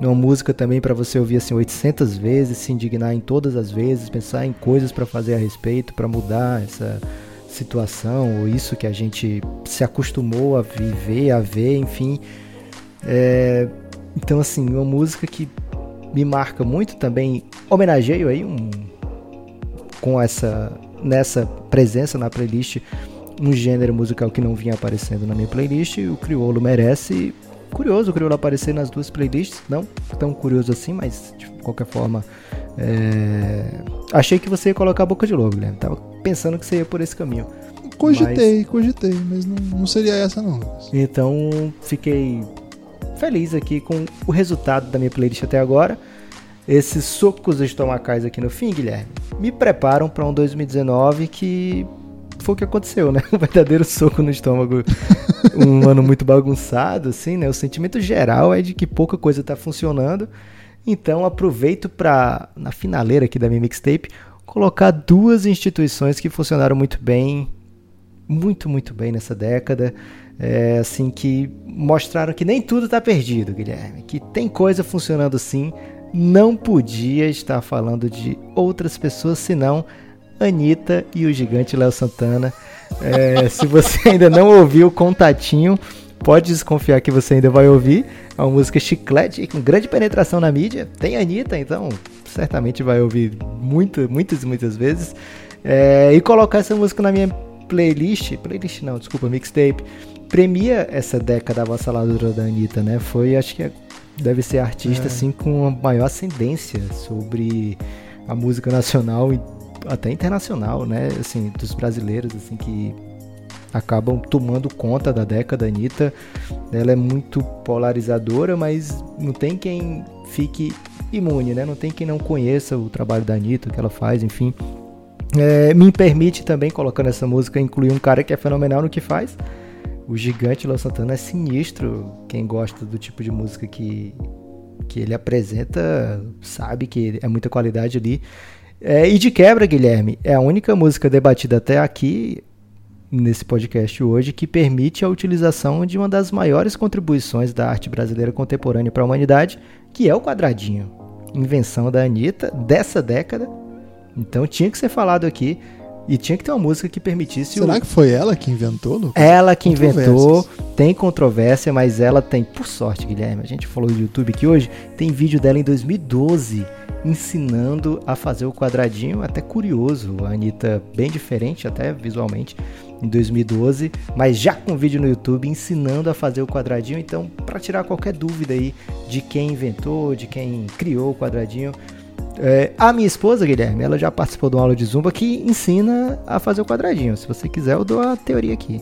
Uma música também para você ouvir assim 800 vezes, se indignar em todas as vezes, pensar em coisas para fazer a respeito, para mudar essa situação ou isso que a gente se acostumou a viver, a ver, enfim. É, então, assim, uma música que me marca muito também. Homenageio aí um, com essa nessa presença na playlist um gênero musical que não vinha aparecendo na minha playlist. O Criolo merece. Curioso o Criolo aparecer nas duas playlists, não tão curioso assim, mas de qualquer forma. É... Achei que você ia colocar a boca de lobo, Guilherme. Tava pensando que você ia por esse caminho. Cogitei, mas... cogitei, mas não, não seria essa não. Então fiquei feliz aqui com o resultado da minha playlist até agora. Esses socos estomacais aqui no fim, Guilherme, me preparam para um 2019 que foi o que aconteceu, né? Um verdadeiro soco no estômago. um ano muito bagunçado, assim, né? O sentimento geral é de que pouca coisa tá funcionando. Então aproveito para, na finaleira aqui da minha mixtape, colocar duas instituições que funcionaram muito bem, muito, muito bem nessa década. É, assim, que mostraram que nem tudo tá perdido, Guilherme. Que tem coisa funcionando sim. Não podia estar falando de outras pessoas senão Anitta e o gigante Léo Santana. É, se você ainda não ouviu o Contatinho, pode desconfiar que você ainda vai ouvir. É uma música chiclete com grande penetração na mídia. Tem Anitta, então certamente vai ouvir muito, muitas, muitas vezes. É, e colocar essa música na minha playlist, playlist não, desculpa, mixtape, premia essa década avassaladora da Anitta, né? Foi, acho que deve ser a artista É. assim com a maior ascendência sobre a música nacional e até internacional, né? Assim, dos brasileiros, assim, que acabam tomando conta da década. A Anitta, ela é muito polarizadora, mas não tem quem fique imune, né? Não tem quem não conheça o trabalho da Anitta, o que ela faz, enfim. É, me permite também, colocando essa música, incluir um cara que é fenomenal no que faz. O gigante Léo Santana é sinistro. Quem gosta do tipo de música que, que ele apresenta sabe que é muita qualidade ali. É, e de quebra, Guilherme, é a única música debatida até aqui nesse podcast hoje que permite a utilização de uma das maiores contribuições da arte brasileira contemporânea para a humanidade, que é o quadradinho. Invenção da Anitta dessa década. Então tinha que ser falado aqui e tinha que ter uma música que permitisse o, Será que foi ela que inventou, Lucas? ela que inventou, tem controvérsia, mas ela tem, por sorte, Guilherme, a gente falou do YouTube aqui hoje, tem vídeo dela em 2012 ensinando a fazer o quadradinho, até curioso, a Anitta bem diferente até visualmente em 2012, mas já com vídeo no YouTube ensinando a fazer o quadradinho, então para tirar qualquer dúvida aí de quem inventou, de quem criou o quadradinho, é, a minha esposa, Guilherme, ela já participou de uma aula de zumba que ensina a fazer o quadradinho. Se você quiser, eu dou a teoria aqui.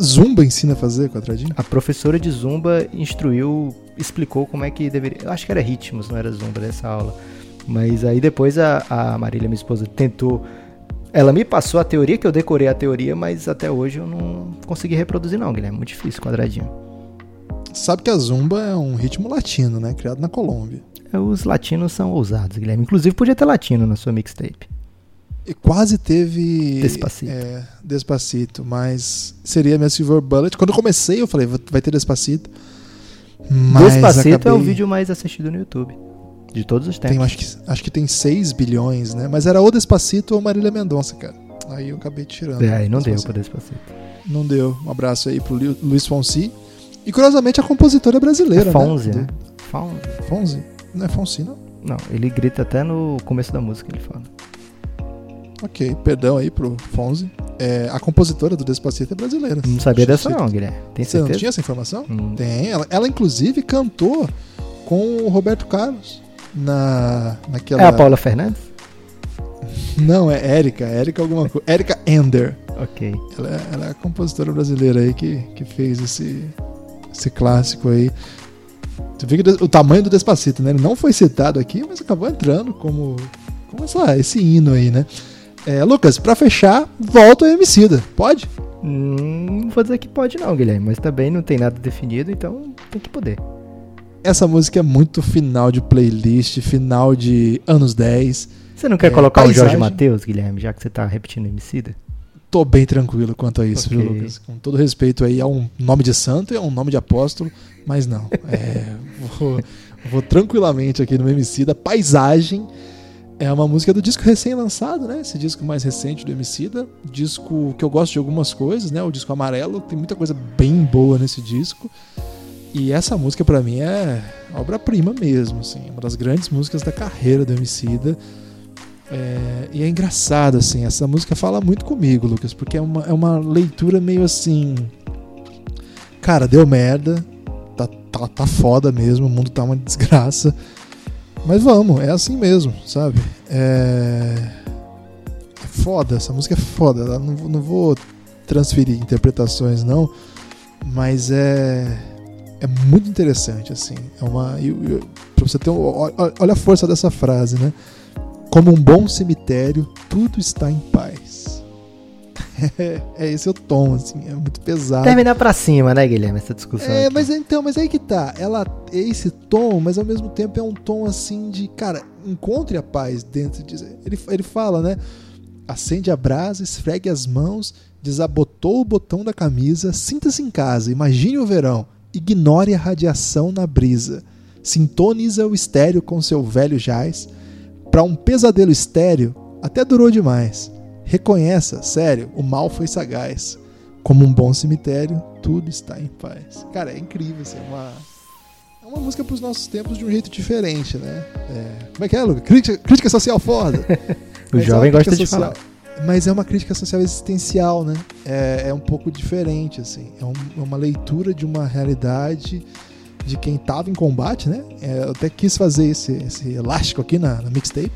Zumba ensina a fazer quadradinho? A professora de zumba instruiu, explicou como é que deveria. Eu acho que era ritmos, não era zumba dessa aula. Mas aí depois a, a Marília, minha esposa, tentou. Ela me passou a teoria, que eu decorei a teoria, mas até hoje eu não consegui reproduzir, não, Guilherme. Muito difícil, quadradinho. Sabe que a zumba é um ritmo latino, né? Criado na Colômbia. Os latinos são ousados, Guilherme. Inclusive podia ter latino na sua mixtape. E quase teve. Despacito. É, Despacito, mas seria minha Silver Bullet. Quando eu comecei, eu falei, vai ter Despacito. Mas Despacito é o acabei- vídeo mais assistido no YouTube. De todos os tempos. Tem, acho, que, acho que tem 6 bilhões, né? Mas era ou Despacito ou Marília Mendonça, cara. Aí eu acabei tirando. É, aí não deu pra Despacito. Não deu. Um abraço aí pro Lu- Luiz Fonsi. E curiosamente a compositora é brasileira, É Fonzi, né? né? Fonzi. Fonzi? Não é Fonsi, não? Não, ele grita até no começo da música, ele fala. Ok, perdão aí pro Fonzi. É, a compositora do Despacito é brasileira. Não sabia dessa não, Guilherme. Tem Você não certeza? tinha essa informação? Hum. Tem. Ela, ela, inclusive cantou com o Roberto Carlos na naquela. É a Paula Fernandes? Não, é Érica. Érica alguma coisa. Érica Ender. Ok. Ela, é- ela é a compositora brasileira aí que, que fez esse, esse clássico aí. Você vê que o tamanho do Despacito, né? Ele não foi citado aqui, mas acabou entrando como, como essa, esse hino aí, né? É, Lucas, pra fechar, volta o Emicida. Pode? Hum, não vou dizer que pode não, Guilherme, mas também não tem nada definido, então tem que poder. Essa música é muito final de playlist, final de anos 10. Você não quer É, colocar o Jorge paisagem. Mateus, Guilherme, já que você tá repetindo Emicida? Tô bem tranquilo quanto a isso, Ok. viu, Lucas? Com todo respeito aí, é um nome de santo e é um nome de apóstolo, mas não. É, vou, vou tranquilamente aqui no Emicida. Paisagem é uma música do disco recém-lançado, né? Esse disco mais recente do Emicida. Disco que eu gosto de algumas coisas, né? O disco amarelo, tem muita coisa bem boa nesse disco. E essa música pra mim é obra-prima mesmo, assim, uma das grandes músicas da carreira do Emicida. É, e é engraçado, assim, essa música fala muito comigo, Lucas, porque é uma, é uma leitura meio assim. Cara, deu merda, tá, tá, tá foda mesmo, o mundo tá uma desgraça. Mas vamos, é assim mesmo, sabe? É. É foda, essa música é foda. Não, não vou transferir interpretações, não, mas é. É muito interessante, assim. É uma. pra você ter um, olha a força dessa frase, né? Como um bom cemitério, tudo está em paz. É, é esse o tom, assim, é muito pesado. Terminar pra cima, né, Guilherme, essa discussão. É, aqui. mas então, mas aí que tá. Ela é esse tom, mas ao mesmo tempo é um tom assim de, cara, encontre a paz dentro de. Ele, ele fala, né? Acende a brasa, esfregue as mãos, desabotou o botão da camisa, sinta-se em casa, imagine o verão, ignore a radiação na brisa, sintoniza o estéreo com seu velho jazz. Pra um pesadelo estéreo, até durou demais. Reconheça, sério, o mal foi sagaz. Como um bom cemitério, tudo está em paz. Cara, é incrível, assim, é uma, é uma música para os nossos tempos de um jeito diferente, né? É, como é que é, Lucas? Crítica, crítica social foda. O Mas é jovem uma gosta de crítica falar. Mas é uma crítica social existencial, né? É, é um pouco diferente, assim. É, um- é uma leitura de uma realidade de quem estava em combate, né? É, eu até quis fazer esse, esse elástico aqui na, na mixtape.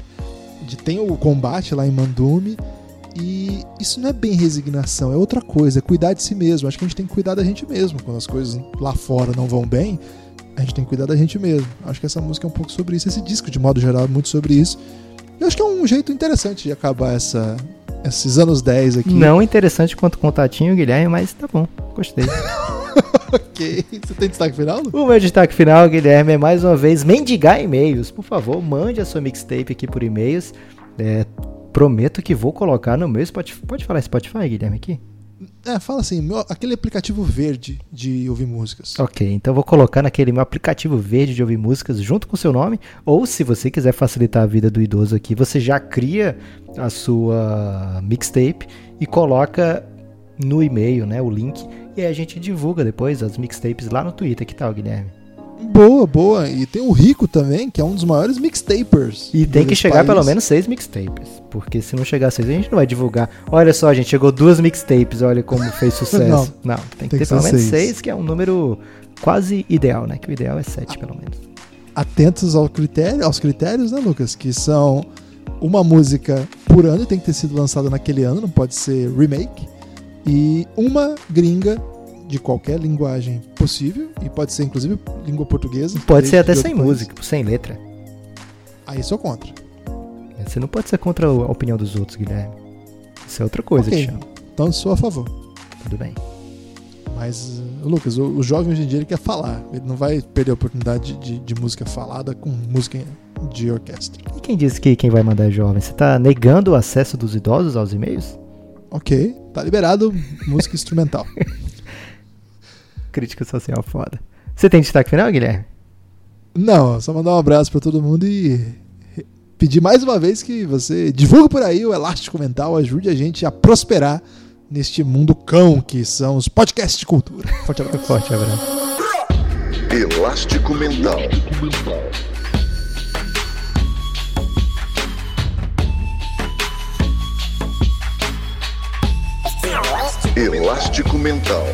De tem o combate lá em Mandume. E isso não é bem resignação, é outra coisa, é cuidar de si mesmo. Acho que a gente tem que cuidar da gente mesmo. Quando as coisas lá fora não vão bem, a gente tem que cuidar da gente mesmo. Acho que essa música é um pouco sobre isso. Esse disco, de modo geral, é muito sobre isso. Eu acho que é um jeito interessante de acabar essa, esses anos 10 aqui. Não interessante quanto contatinho, Guilherme, mas tá bom. Gostei. Ok. Você tem destaque final? O meu destaque final, Guilherme, é mais uma vez mendigar e-mails. Por favor, mande a sua mixtape aqui por e-mails. É, prometo que vou colocar no meu Spotify. Pode falar Spotify, Guilherme, aqui? É, fala assim, meu- aquele aplicativo verde de ouvir músicas. Ok, então vou colocar naquele meu aplicativo verde de ouvir músicas junto com o seu nome. Ou se você quiser facilitar a vida do idoso aqui, você já cria a sua mixtape e coloca no e-mail, né, o link. E aí a gente divulga depois as mixtapes lá no Twitter. Que tal, Guilherme? Boa, boa. E tem o Rico também, que é um dos maiores mixtapers. E tem que chegar país. pelo menos seis mixtapes. Porque se não chegar a seis, a gente não vai divulgar. Olha só, gente, chegou duas mixtapes, olha como fez sucesso. não, tem que tem ter que pelo menos seis. seis, que é um número quase ideal, né? Que o ideal é sete, pelo menos. Atentos ao critério, aos critérios, né, Lucas? Que são uma música por ano e tem que ter sido lançada naquele ano, não pode ser remake. E uma gringa de qualquer linguagem possível, e pode ser inclusive língua portuguesa. Pode ser até de sem país. música, sem letra. Aí sou contra. Você não pode ser contra a opinião dos outros, Guilherme. Isso é outra coisa Ok. que chama. Então sou a favor. Tudo bem. Mas, uh, Lucas, o, o jovem hoje em dia ele quer falar. Ele não vai perder a oportunidade de, de música falada com música de orquestra. E quem disse que quem vai mandar é jovem? Você tá negando o acesso dos idosos aos e-mails? Ok, tá liberado música instrumental. Crítica social foda. Você tem destaque final, Guilherme? Não, só mandar um abraço pra todo mundo e pedir mais uma vez que você divulgue por aí o elástico mental, ajude a gente a prosperar neste mundo cão que são os podcasts de cultura. Forte abraço. Forte abraço. Elástico Mental. Elástico Mental.